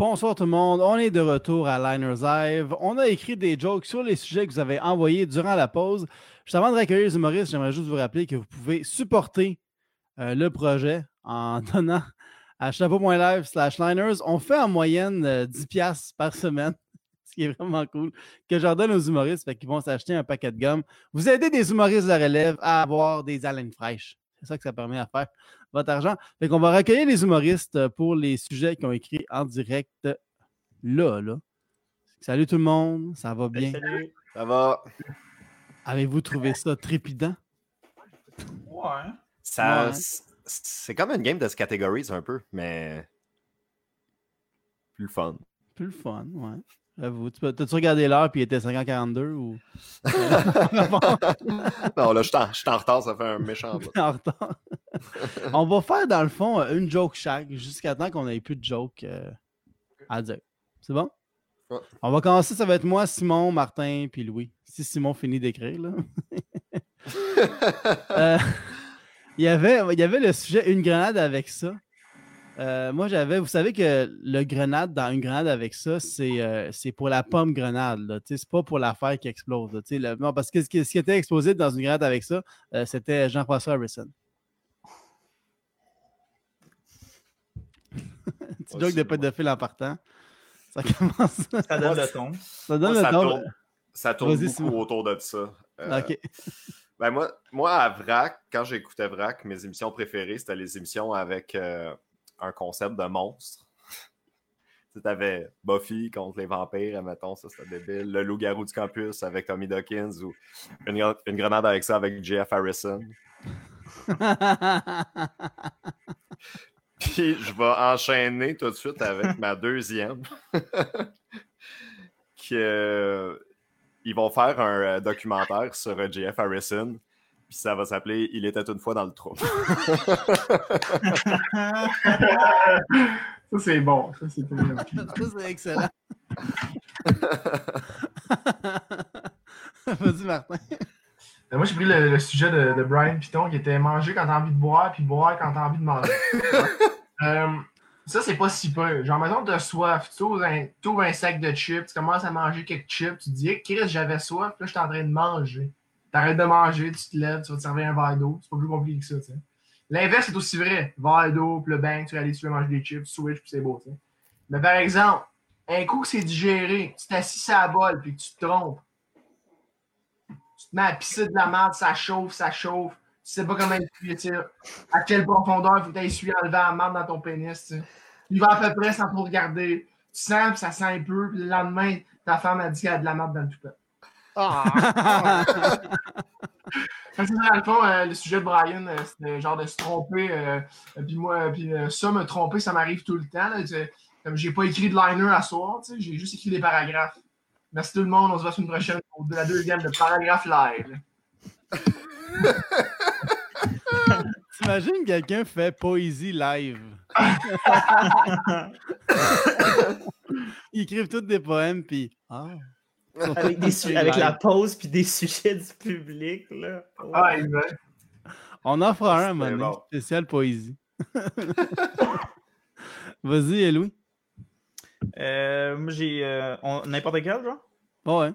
Bonsoir tout le monde, on est de retour à Liners Live. On a écrit des jokes sur les sujets que vous avez envoyés durant la pause. Juste avant de recueillir les humoristes, j'aimerais juste vous rappeler que vous pouvez supporter euh, le projet en donnant à chapeau.live slash liners. On fait en moyenne euh, 10$ piastres par semaine, ce qui est vraiment cool, que je redonne aux humoristes, fait qu'ils vont s'acheter un paquet de gomme. Vous aidez des humoristes de relève à avoir des haleines fraîches. C'est ça que ça permet à faire votre argent. Fait qu'on va recueillir les humoristes euh, pour les sujets qu'ils ont écrits en direct euh, là, là. Salut tout le monde, ça va bien? Salut. Ça va. Avez-vous trouvé ça trépidant? Ouais. Ça, Ouais. C'est comme une game de categories un peu, mais plus le fun. Plus le fun, ouais. J'avoue. T'as-tu regardé l'heure puis il était 5h42 ou? Non, là, je suis en, retard, ça fait un méchant en retard. On va faire dans le fond une joke chaque jusqu'à temps qu'on ait plus de jokes euh, à dire. C'est bon? Ouais. On va commencer, ça va être moi, Simon, Martin, puis Louis. Si Simon finit d'écrire, là. Euh, il, y avait, il y avait le sujet une grenade avec ça. Euh, moi, j'avais, vous savez que le grenade dans une grenade avec ça, c'est euh, c'est pour la pomme grenade. C'est pas pour l'affaire qui explose. là. Le- non, parce que ce qui, ce qui était explosé dans une grenade avec ça, euh, c'était Jean-François Harrison. Petit Ouais, joke de c'est pédophile en partant. Ça commence. Ça donne le ton. Ça donne Moi, le ça, ton. tourne, ça tourne beaucoup autour de ça. Euh, Ok. ben moi, moi, à VRAC, quand j'écoutais VRAC, mes émissions préférées, c'était les émissions avec euh, un concept de monstre. tu avais Buffy contre les vampires, admettons, ça c'était débile. Le loup-garou du campus avec Tommy Dawkins ou une, gre- une grenade avec ça avec Jeff Harrison. Puis je vais enchaîner tout de suite avec ma deuxième. que, euh, ils vont faire un euh, documentaire sur euh, J.F. Harrison. Puis ça va s'appeler Il était une fois dans le trou. Ça, c'est bon. Ça, c'est c'est excellent. Vas-y, Martin. Euh, Moi, j'ai pris le, le sujet de, de Brian Piton qui était manger quand t'as envie de boire, puis boire quand t'as envie de manger. Euh, ça, c'est pas si peu. Genre, mettons, t'as soif, tu ouvres un, tu ouvres un sac de chips, tu commences à manger quelques chips, tu te dis, hey, Chris, j'avais soif, là, je suis en train de manger. T'arrêtes de manger, tu te lèves, tu vas te servir un verre d'eau. C'est pas plus compliqué que ça, tu. L'inverse est aussi vrai. Verre d'eau, puis le bang, tu vas aller, tu veux manger des chips, switch, puis c'est beau, tu. Mais par exemple, un coup que c'est digéré, tu t'assis à la bol, puis que tu te trompes, tu te mets à pisser de la merde, ça chauffe, ça chauffe. sais pas comment essuyer, tu à quelle profondeur il faut que tu essuyer enlever la marde dans ton pénis, tu sais. Il va à peu près sans trop regarder. Tu sens, puis ça sent un peu, puis le lendemain, ta femme a dit qu'elle a de la marde dans le toupet. Ah! C'est ça, dans le fond, euh, le sujet de Brian, euh, c'était genre de se tromper. euh, euh, puis moi, puis euh, ça, me tromper, ça m'arrive tout le temps. Là, comme j'ai pas écrit de liner à soir, tu sais, j'ai juste écrit des paragraphes. Merci tout le monde, on se voit la semaine prochaine pour la deuxième de paragraphe live. T'imagines quelqu'un fait poésie live? Ils écrivent tous des poèmes, puis. Ah. Avec, des su- avec la pause puis des sujets du public. Là. Ah, exact. On en fera un un bon. spécial poésie. Vas-y, Louis. Euh, moi, j'ai euh, n'importe quel, genre? Oh, ouais.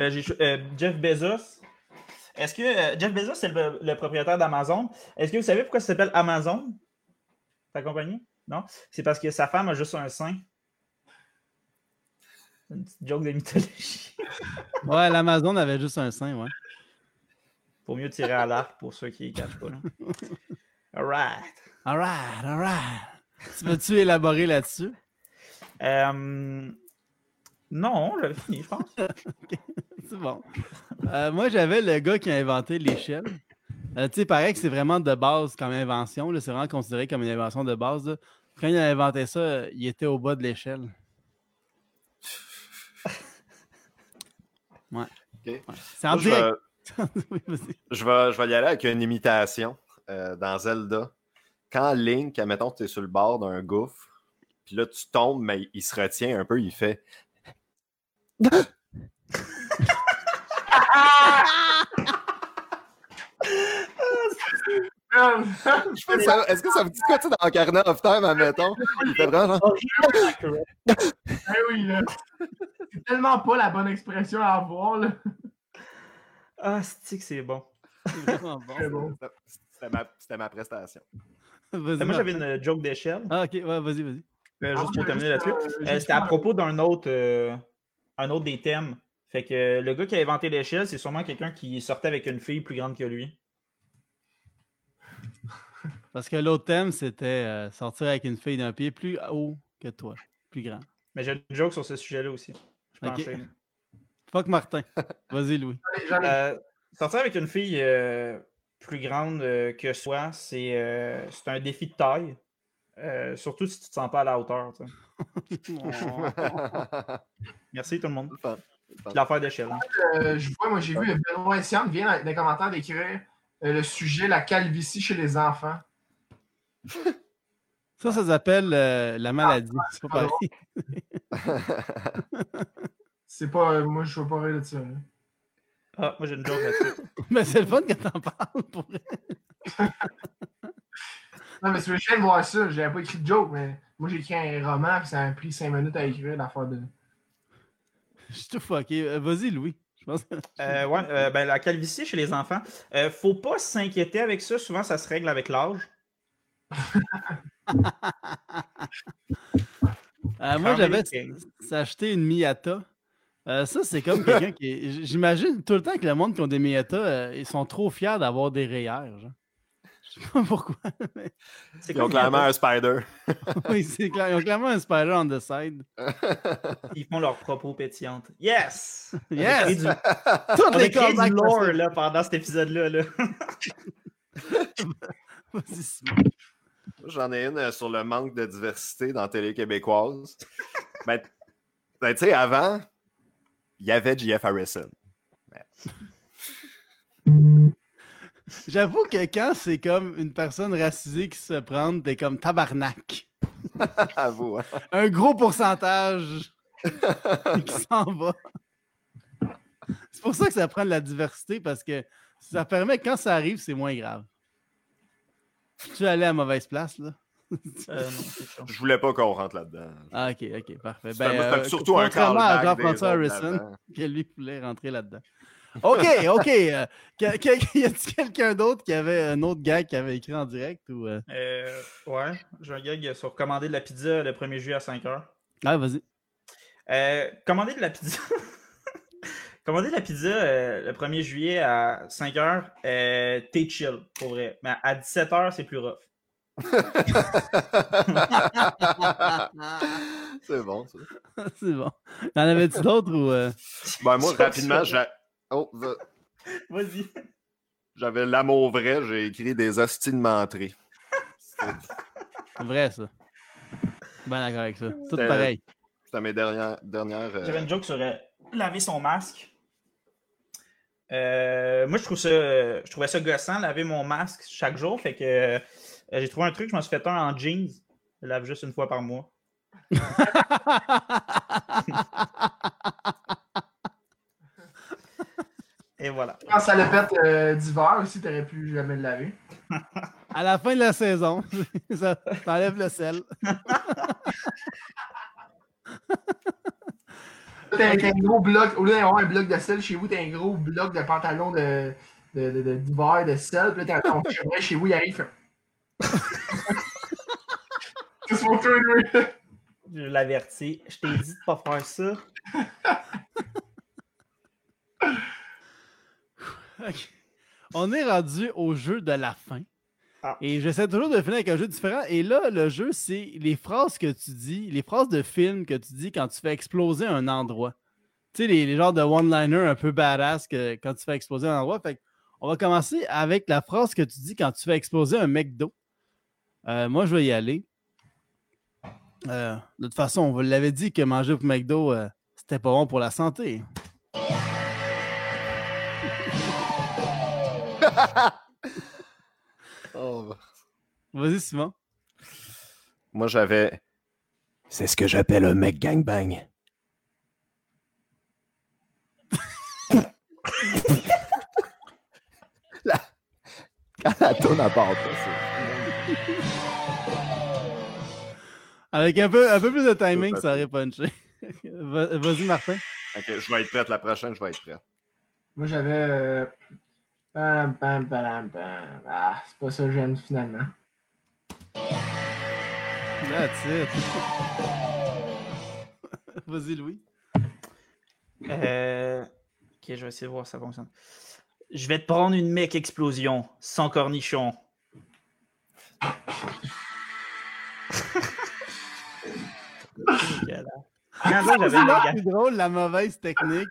Euh, j'ai euh, Jeff Bezos. Est-ce que euh, Jeff Bezos, c'est le, le propriétaire d'Amazon? Est-ce que vous savez pourquoi ça s'appelle Amazon? Ta compagnie? Non? C'est parce que sa femme a juste un sein. Une petite joke de mythologie. Ouais, l'Amazon avait juste un sein, ouais. Pour mieux tirer à l'arc pour ceux qui ne cachent pas. Là. Alright. Alright, alright. Tu veux-tu élaborer là-dessus? Euh, non, j'avais fini, je pense. C'est bon. Euh, moi, j'avais le gars qui a inventé l'échelle. Euh, tu sais, pareil que c'est vraiment de base comme invention. C'est vraiment considéré comme une invention de base. là. Quand il a inventé ça, il était au bas de l'échelle. Ouais. Ok. Ouais. C'est en Moi, je, direct. vais, Oui, je, vais, je vais y aller avec une imitation euh, dans Zelda. Quand Link, admettons que tu es sur le bord d'un gouffre, puis là, tu tombes, mais il se retient un peu, il fait. Je fais ça. Est-ce que ça vous dit quoi, tu sais, dans Ocarina of Time, admettons? Il fait vraiment oui, là. C'est tellement pas la bonne expression à avoir, là. Ah, c'est que c'est bon? C'est vraiment bon. C'était ma, c'était ma prestation. Vas-y, Euh, Moi, j'avais une joke d'échelle. Ah, ok, ouais, vas-y, vas-y. Euh, Ah, juste pour j'ai terminer là-dessus. euh, Euh, C'était à propos d'un autre, euh, un autre des thèmes. Fait que euh, le gars qui a inventé l'échelle, c'est sûrement quelqu'un qui sortait avec une fille plus grande que lui. Parce que l'autre thème, c'était euh, sortir avec une fille d'un pied plus haut que toi, plus grand. Mais j'ai une joke sur ce sujet-là aussi. Je peux Ok. enchaîner. Fuck Martin. Vas-y, Louis. Euh, sortir avec une fille euh, plus grande euh, que soi, c'est euh, c'est un défi de taille. Euh, surtout si tu te sens pas à la hauteur. Merci tout le monde. L'affaire d'échelle. hein. Euh, je vois, moi, j'ai vu Benoît Essiam vient dans les commentaires d'écrire euh, le sujet la calvitie chez les enfants. Ça, ça s'appelle euh, la maladie. C'est pas ah, pareil. C'est pas. euh, moi, je veux pas rire de ça. Ah, moi j'ai une joke là-dessus. Mais c'est le fun que t'en parles pour vrai. Non, mais si je viens de voir ça, j'avais pas écrit de joke, mais moi, j'ai écrit un roman, puis ça m'a pris 5 minutes à écrire l'affaire de. Je suis tout fucké. Euh, Vas-y, Louis. Euh, ouais, euh, ben, la calvitie chez les enfants, euh, faut pas s'inquiéter avec ça. Souvent, ça se règle avec l'âge. Euh, moi, j'avais s'acheter une Miata. Euh, ça, c'est comme quelqu'un qui. est- J'imagine tout le temps que le monde qui ont des Miata, euh, ils sont trop fiers d'avoir des rayures. Genre. Je sais pas pourquoi. mais- Ils ont clairement un spider. oui, c'est clair. Ils ont clairement un spider on the side. ils font leur propos pétillante. Yes! Yes! On a créé du, Toutes les du lore là, pendant cet épisode-là. là. Vas-y, Simon. J'en ai une euh, sur le manque de diversité dans télé québécoise. ben, ben, tu sais, avant, il y avait JF Harrison. J'avoue que quand c'est comme une personne racisée qui se prend, t'es comme tabarnak. À vous, hein. Un gros pourcentage qui s'en va. C'est pour ça que ça prend de la diversité parce que ça permet que quand ça arrive, c'est moins grave. Tu es allé à mauvaise place, là? Euh, non. Je voulais pas qu'on rentre là-dedans. Ah, ok, ok, parfait. C'était Ben, euh, surtout un contrairement à Jean-François Harrison, que lui voulait rentrer là-dedans. OK, OK. euh, que- que- y a-t-il quelqu'un d'autre qui avait un autre gag qui avait écrit en direct ou. euh? Euh, ouais, j'ai un gag sur commander de la pizza le 1er juillet à 5h. Ah, vas-y. Euh, commander de la pizza? Commander la pizza euh, le 1er juillet à 5h, euh, t'es chill, pour vrai. Mais à 17h, c'est plus rough. c'est bon, ça. c'est bon. Y'en avait-tu d'autres ou. euh, Ben, moi, rapidement, ça. j'a- oh, va- Vas-y. j'avais l'amour vrai, j'ai écrit des menterie. C'est vrai, ça. Ben d'accord avec ça. Tout pareil. C'était mes dernières. dernières euh, J'avais une joke sur euh, laver son masque. Euh, moi, je, trouve ça, je trouvais ça gossant, laver mon masque chaque jour. Fait que euh, j'ai trouvé un truc, je m'en suis fait un en jeans. Je lave juste une fois par mois. Et voilà. Quand ça le pète euh, d'hiver aussi, t'aurais pu jamais le laver. À la fin de la saison, ça t'enlève le sel. T'as un gros bloc, au lieu d'avoir un bloc de sel chez vous, t'as un gros bloc de pantalon de, de, de- de- d'hiver de sel. Puis là, t'as ton chevreuil chez vous, il arrive. C'est mon tour, lui. Je l'avertis. Je t'ai dit de pas faire ça. Ok. On est rendu au jeu de la fin. Ah. Et j'essaie toujours de finir avec un jeu différent. Et là, le jeu, c'est les phrases que tu dis, les phrases de film que tu dis quand tu fais exploser un endroit. Tu sais, les, les genres de one-liner un peu badass que, quand tu fais exploser un endroit. Fait que on va commencer avec la phrase que tu dis quand tu fais exploser un McDo. Euh, moi, je vais y aller. Euh, de toute façon, on vous l'avait dit que manger au McDo, euh, c'était pas bon pour la santé. oh, Vas-y, Simon. Moi, j'avais. C'est ce que j'appelle un mec gangbang. Quand la tourne à part Avec un peu, un peu plus de timing, ça aurait punché. Va- Vas-y, Martin. c'est. Ok, je vais être prête. La prochaine, je vais être prête. Moi, j'avais. euh, Ah, c'est pas ça que j'aime finalement. That's it. Vas-y, Louis. Euh, Ok, je vais essayer de voir si ça fonctionne. Je vais te prendre une mec explosion sans cornichon. C'est drôle, la mauvaise technique.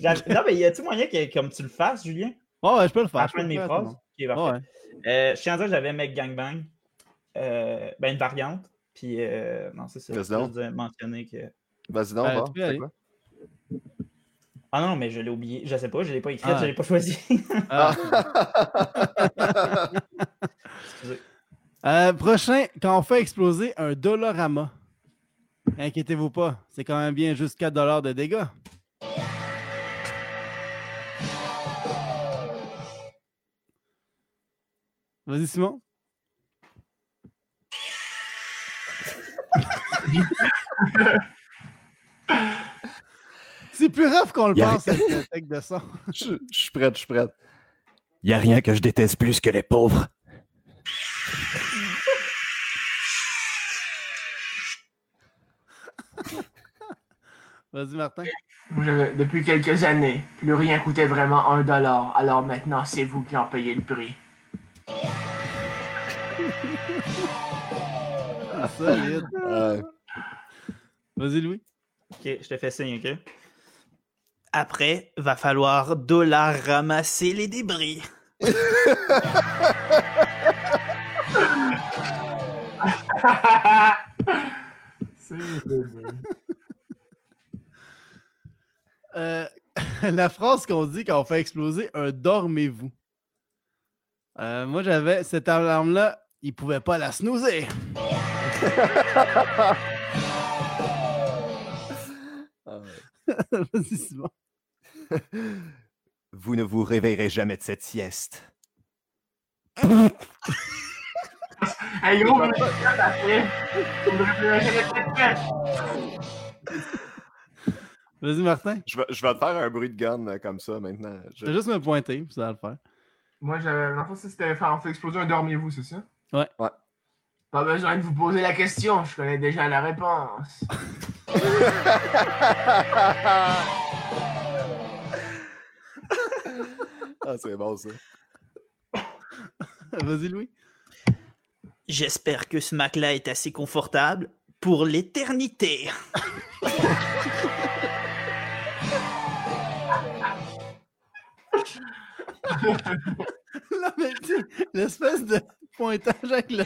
non, mais y a-tu moyen que comme tu le fasses, Julien? Oh, ouais, je peux le faire. je de mes faire, phrases? c'est Ok, bon. parfait. Ouais. Euh, je tiens à dire que j'avais mec gangbang. Euh, ben, une variante. Puis, euh, non, c'est ça. Je mentionner que. Vas-y donc, Ben, tu quoi? Ah non, mais je l'ai oublié. Je sais pas, je l'ai pas écrite, Ah. je l'ai pas choisi. Ah. Excusez. Euh, prochain, quand on fait exploser un Dollarama. Inquiétez-vous pas, c'est quand même bien juste 4 de dégâts. Vas-y, Simon. C'est plus rare qu'on le Y pense, cette effet de son. Je je suis prête, je suis prête. Y a rien que je déteste plus que les pauvres. Vas-y, Martin. Depuis quelques années, plus rien coûtait vraiment un dollar. Alors maintenant, c'est vous qui en payez le prix. Solide. Euh, Vas-y, Louis. Ok, je te fais signe, ok? Après, va falloir dollar ramasser les débris. c'est Euh, la phrase qu'on dit quand on fait exploser un dormez-vous. Euh, moi, j'avais cette alarme-là, il pouvait pas la snoozer. Vas-y, Simon. Vous ne vous réveillerez jamais de cette sieste. Hey. Vas-y, Martin. je, vais, je vais te faire un bruit de gun euh, comme ça maintenant. Je- vais juste me pointer, puis ça va le faire. Moi, j'avais. En fait, c'était faire on fait exploser un dormez-vous, c'est ça? Ouais. Ouais. Pas besoin de vous poser la question, je connais déjà la réponse. Ah, c'est bon ça. Vas-y, Louis. J'espère que ce Mac-là est assez confortable pour l'éternité. Non, mais tu sais, l'espèce de pointage avec le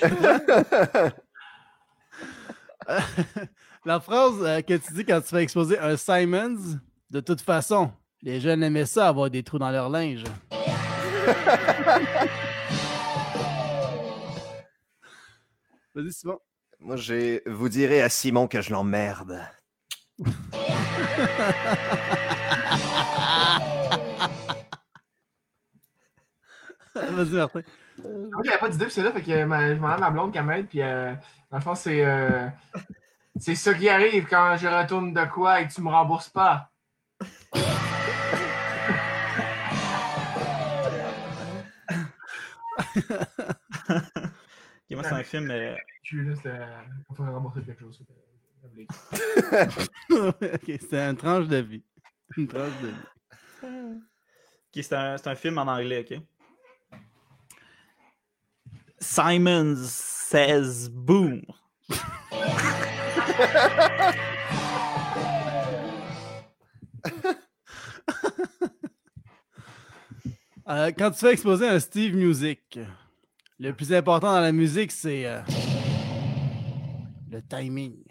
La phrase euh, que tu dis quand tu fais exposer un Simons, de toute façon, les jeunes aimaient ça, avoir des trous dans leur linge. Vas-y, Simon. Moi, j'ai. Vous direz à Simon que je l'emmerde. Vas-y, Martin. Moi, j'avais pas d'idée, puis c'est là, fait que ma- je m'en à ma blonde qui m'aide, puis euh, dans le fond, c'est. euh, c'est ça qui arrive quand je retourne de quoi et que tu me rembourses pas. Ok, moi, c'est un film. euh, Tu là, c'était. Il faut rembourser quelque chose. ok, c'est une tranche de vie. Une tranche de vie. ok, c'est un, c'est un film en anglais, ok? Simon says boom. Euh, quand tu fais exposer un Steve Music, le plus important dans la musique, c'est euh, le timing.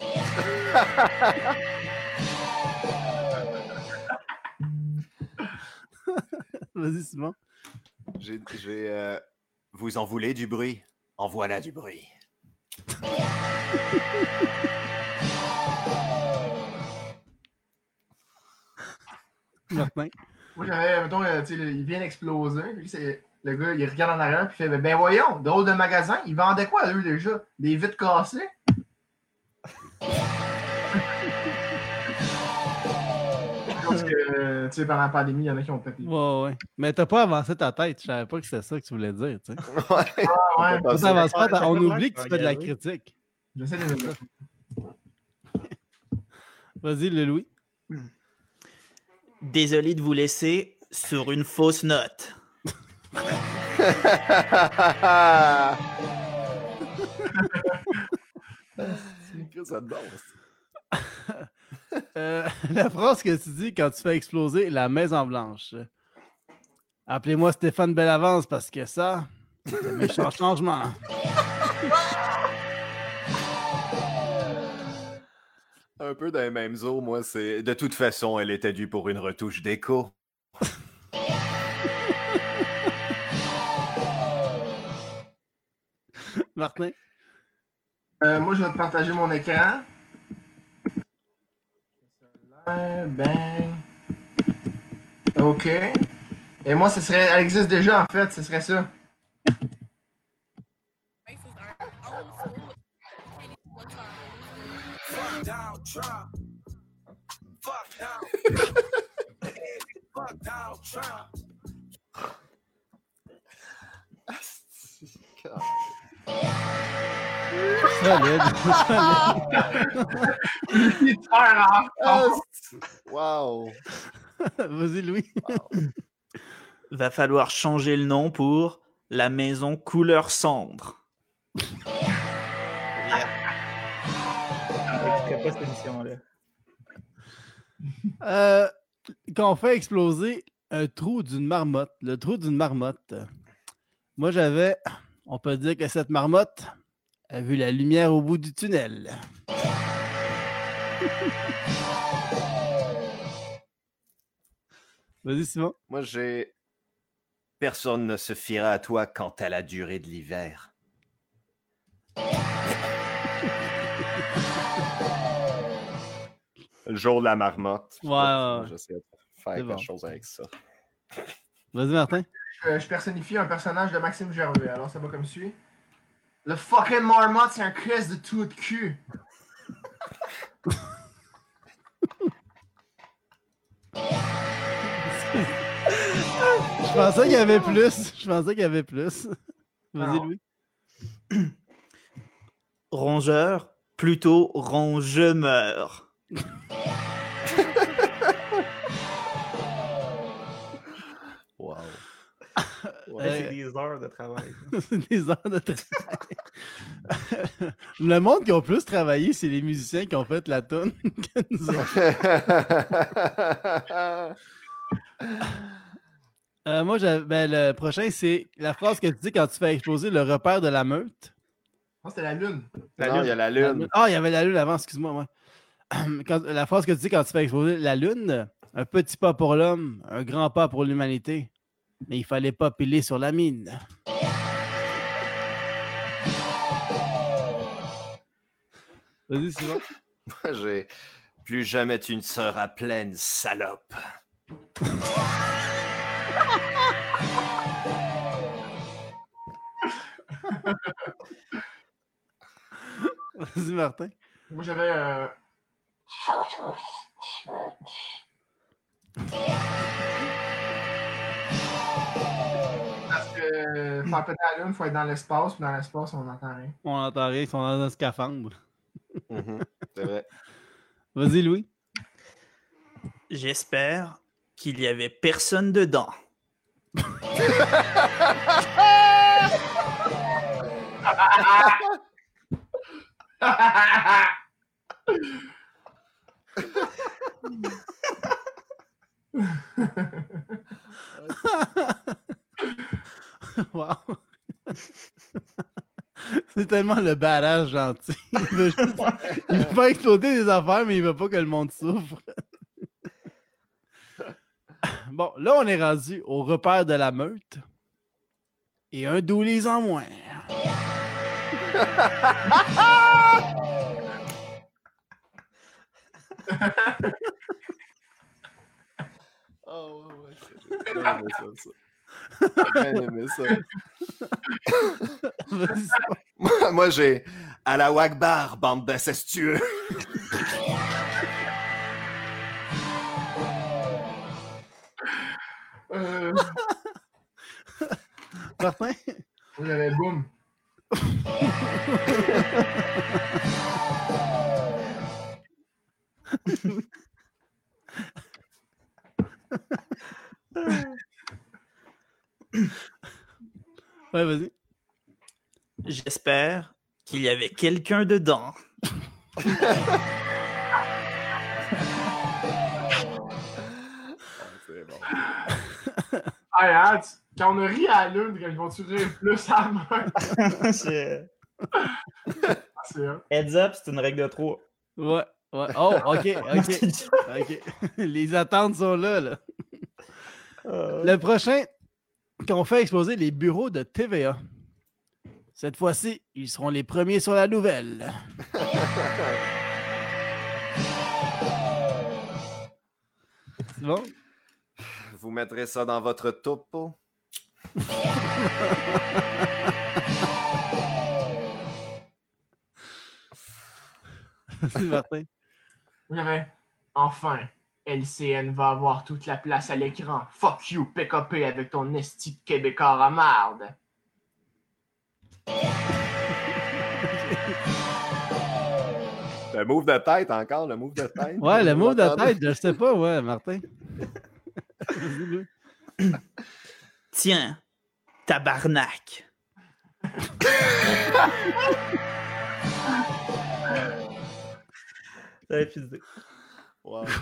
Vas-y, Simon. J'ai. Vous en voulez du bruit? En voilà du bruit. Martin. Moi, j'avais, mettons, euh, tu sais, il vient d'exploser. C'est- Le gars, il regarde en arrière, puis il fait Ben voyons, drôle de magasin, ils vendaient quoi, eux, déjà? Des vitres cassées? Que, euh, tu sais, pendant la pandémie, il y en a qui ont pété. Ouais, ouais. Mais t'as pas avancé ta tête. Je savais pas que c'était ça que tu voulais dire. Tu sais. Ouais. Ah, ouais, Pas Quand ça on oublie que tu fais de la critique. j'essaie de Vas-y, le Louis. Désolé de vous laisser sur une fausse note. ça danse. Euh, la phrase que tu dis quand tu fais exploser la Maison Blanche. Appelez-moi Stéphane Bellavance parce que ça, c'est un méchant changement. Un peu dans les mêmes eaux, moi, c'est. De toute façon, elle était due pour une retouche d'écho. Martin? Euh, moi, je vais te partager mon écran. Ben. OK. Et moi, ce serait. Elle existe déjà, en fait, ce serait ça. Solide. Rare. Ah, wow! Vas-y, Louis. Va falloir changer le nom pour la maison couleur cendre. Je ferais pas cette émission-là. Euh, quand on fait exploser un trou d'une marmotte, le trou d'une marmotte, moi j'avais, on peut dire que cette marmotte a vu la lumière au bout du tunnel. Vas-y, Simon. Moi, j'ai. Personne ne se fiera à toi quant à la durée de l'hiver. Le jour de la marmotte. Ouais, ouais, ouais. J'essaie de faire quelque bon. chose avec ça. Vas-y, Martin. Je, je personnifie un personnage de Maxime Gervais. Alors, ça va comme suit. Le fucking marmotte, c'est un cresse de tout de cul. Je pensais qu'il y avait plus. Je pensais qu'il y avait plus. Vas-y. Louis. Rongeur, plutôt rongeur. Wow. Euh, c'est des heures de travail. c'est des heures de travail. Le monde qui a plus travaillé, c'est les musiciens qui ont fait la tonne que nous autres. Euh, moi, ben, le prochain, c'est la phrase que tu dis quand tu fais exploser le repère de la meute. Non, c'était la lune. La non, lune. il y a la lune. lune. Ah, il y avait la lune avant, excuse-moi. ouais. Quand- la phrase que tu dis quand tu fais exploser la lune, un petit pas pour l'homme, un grand pas pour l'humanité. Mais il fallait pas piler sur la mine. Vas-y, Simon. J'ai plus jamais tu ne seras pleine, salope. Vas-y, Martin. Moi, j'avais. euh, euh, faire péter la lune, il faut être dans l'espace, puis dans l'espace, on n'entend rien. On entend rien, ils sont dans un scaphandre. Mhm, C'est vrai. Vas-y, Louis. J'espère qu'il y avait personne dedans. Wow. C'est tellement le badass gentil. Il veut, juste... il veut pas exploser des affaires, mais il veut pas que le monde souffre. Bon, là, on est rendu au repère de la meute. Et un doulise en moins. Oh, ouais, ouais, bien aimé ça. Moi, moi, j'ai à la Wagbar, bande d'incestueux. Euh, Martin? moi, j'avais boum. Ouais, vas-y. J'espère qu'il y avait quelqu'un dedans. C'est bon. Hey, Hans, quand on a ri à la lune, quand ils vont-tu rire plus à la main? C'est- Ah, c'est. Heads up, c'est une règle de 3. Ouais, ouais. Oh, ok, ok. ok. Les attentes sont là, là. Le prochain, qu'on fait exploser les bureaux de TVA. Cette fois-ci, ils seront les premiers sur la nouvelle. C'est bon? Vous mettrez ça dans votre topo. C'est Martin. J'avais. Enfin, LCN va avoir toute la place à l'écran. Fuck you, PKP avec ton esti de Québécois à marde. Le move de tête encore, le move de tête. Ouais, le mot de tête, je sais pas, ouais, Martin. Tiens, tabarnak. D'idée. Wow.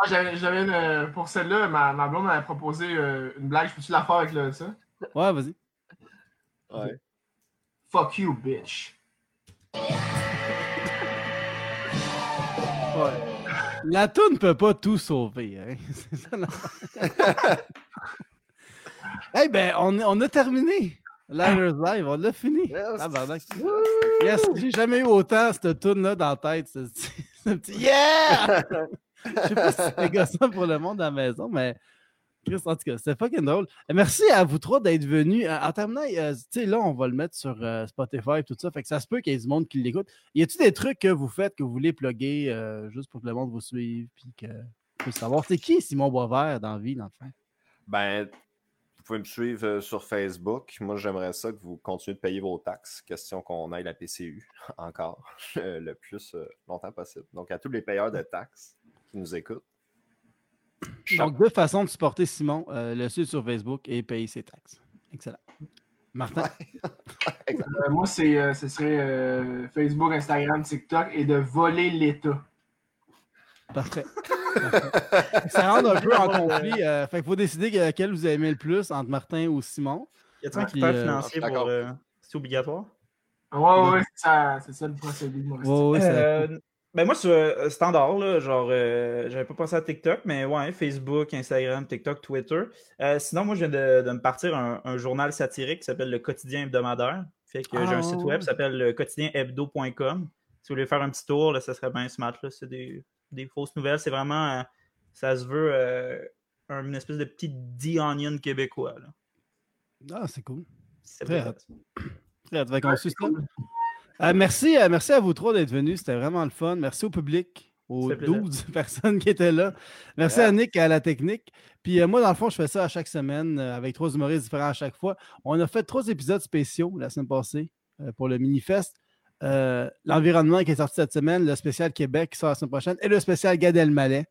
Ah, j'avais, une, pour celle-là, ma, ma blonde m'avait proposé euh, une blague. Je peux-tu la faire avec le, ça? Ouais, vas-y. Ouais. Fuck you, bitch. Ouais. La toune peut pas tout sauver. Hein? C'est ça. Eh ben, on, on a terminé. Liners Live, on l'a fini. Yes, j'ai jamais eu autant cette tune là dans la tête. Yeah! Je sais pas si c'est gossant pour le monde à la maison, mais Chris, en tout cas, c'était fucking drôle. Merci à vous trois d'être venus. Euh, En terminant, euh, tu sais, là, on va le mettre sur euh, Spotify et tout ça. Fait que ça se peut qu'il y ait du monde qui l'écoute. Y a-t-il des trucs que vous faites que vous voulez plugger euh, juste pour que le monde vous suive puis que puisse savoir c'est qui Simon Boisvert dans la vie, dans le fond? Ben, pouvez me suivre euh, sur Facebook. Moi, j'aimerais ça que vous continuez de payer vos taxes. Question qu'on aille la PCU encore euh, le plus euh, longtemps possible. Donc, à tous les payeurs de taxes qui nous écoutent. Donc, deux façons de supporter Simon, euh, le suivre sur Facebook et payer ses taxes. Excellent. Martin? Euh, moi, c'est, euh, ce serait euh, Facebook, Instagram, TikTok et de voler l'État. Parfait. Parfait. Ça rentre un peu en conflit. euh, fait qu'il faut décider lequel vous aimez le plus entre Martin ou Simon. Y a-t-il un critère euh, financier pour. euh, c'est obligatoire? Ouais, ouais, ouais, c'est ça, c'est ça le procédé mon Ouais, Euh, ben moi, sur euh, standard, là, genre, euh, j'avais pas pensé à TikTok, mais ouais, Facebook, Instagram, TikTok, Twitter. Euh, sinon, moi, je viens de, de me partir un, un journal satirique qui s'appelle Le Quotidien hebdomadaire. Fait que j'ai Ah, un site ouais. web qui s'appelle le quotidienhebdo.com. Si vous voulez faire un petit tour, là, ça serait bien smart. Là. C'est des, des fausses nouvelles. C'est vraiment, euh, ça se veut euh, un- une espèce de petit The Onion québécois. Là. Ah, c'est cool. C'est Très vrai. hâte. Très hâte. Euh, merci, euh, merci à vous trois d'être venus. C'était vraiment le fun. Merci au public, aux Ça fait plaisir. 12 personnes qui étaient là. Merci à Nick à la technique. Puis euh, moi, dans le fond, je fais ça à chaque semaine euh, avec trois humoristes différents à chaque fois. On a fait trois épisodes spéciaux la semaine passée euh, pour le Minifest. Euh, L'environnement qui est sorti cette semaine, le spécial Québec qui sort la semaine prochaine et le spécial Gad Elmaleh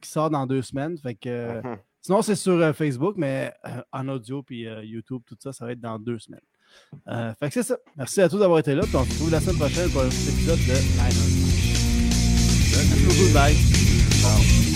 qui sort dans deux semaines. Fait que, euh, Mhm. Sinon, c'est sur euh, Facebook, mais en audio puis YouTube, tout ça, ça va être dans deux semaines. Fait que c'est ça. Merci à tous d'avoir été là. Puis on se retrouve la semaine prochaine pour un petit épisode de beaucoup. Bye.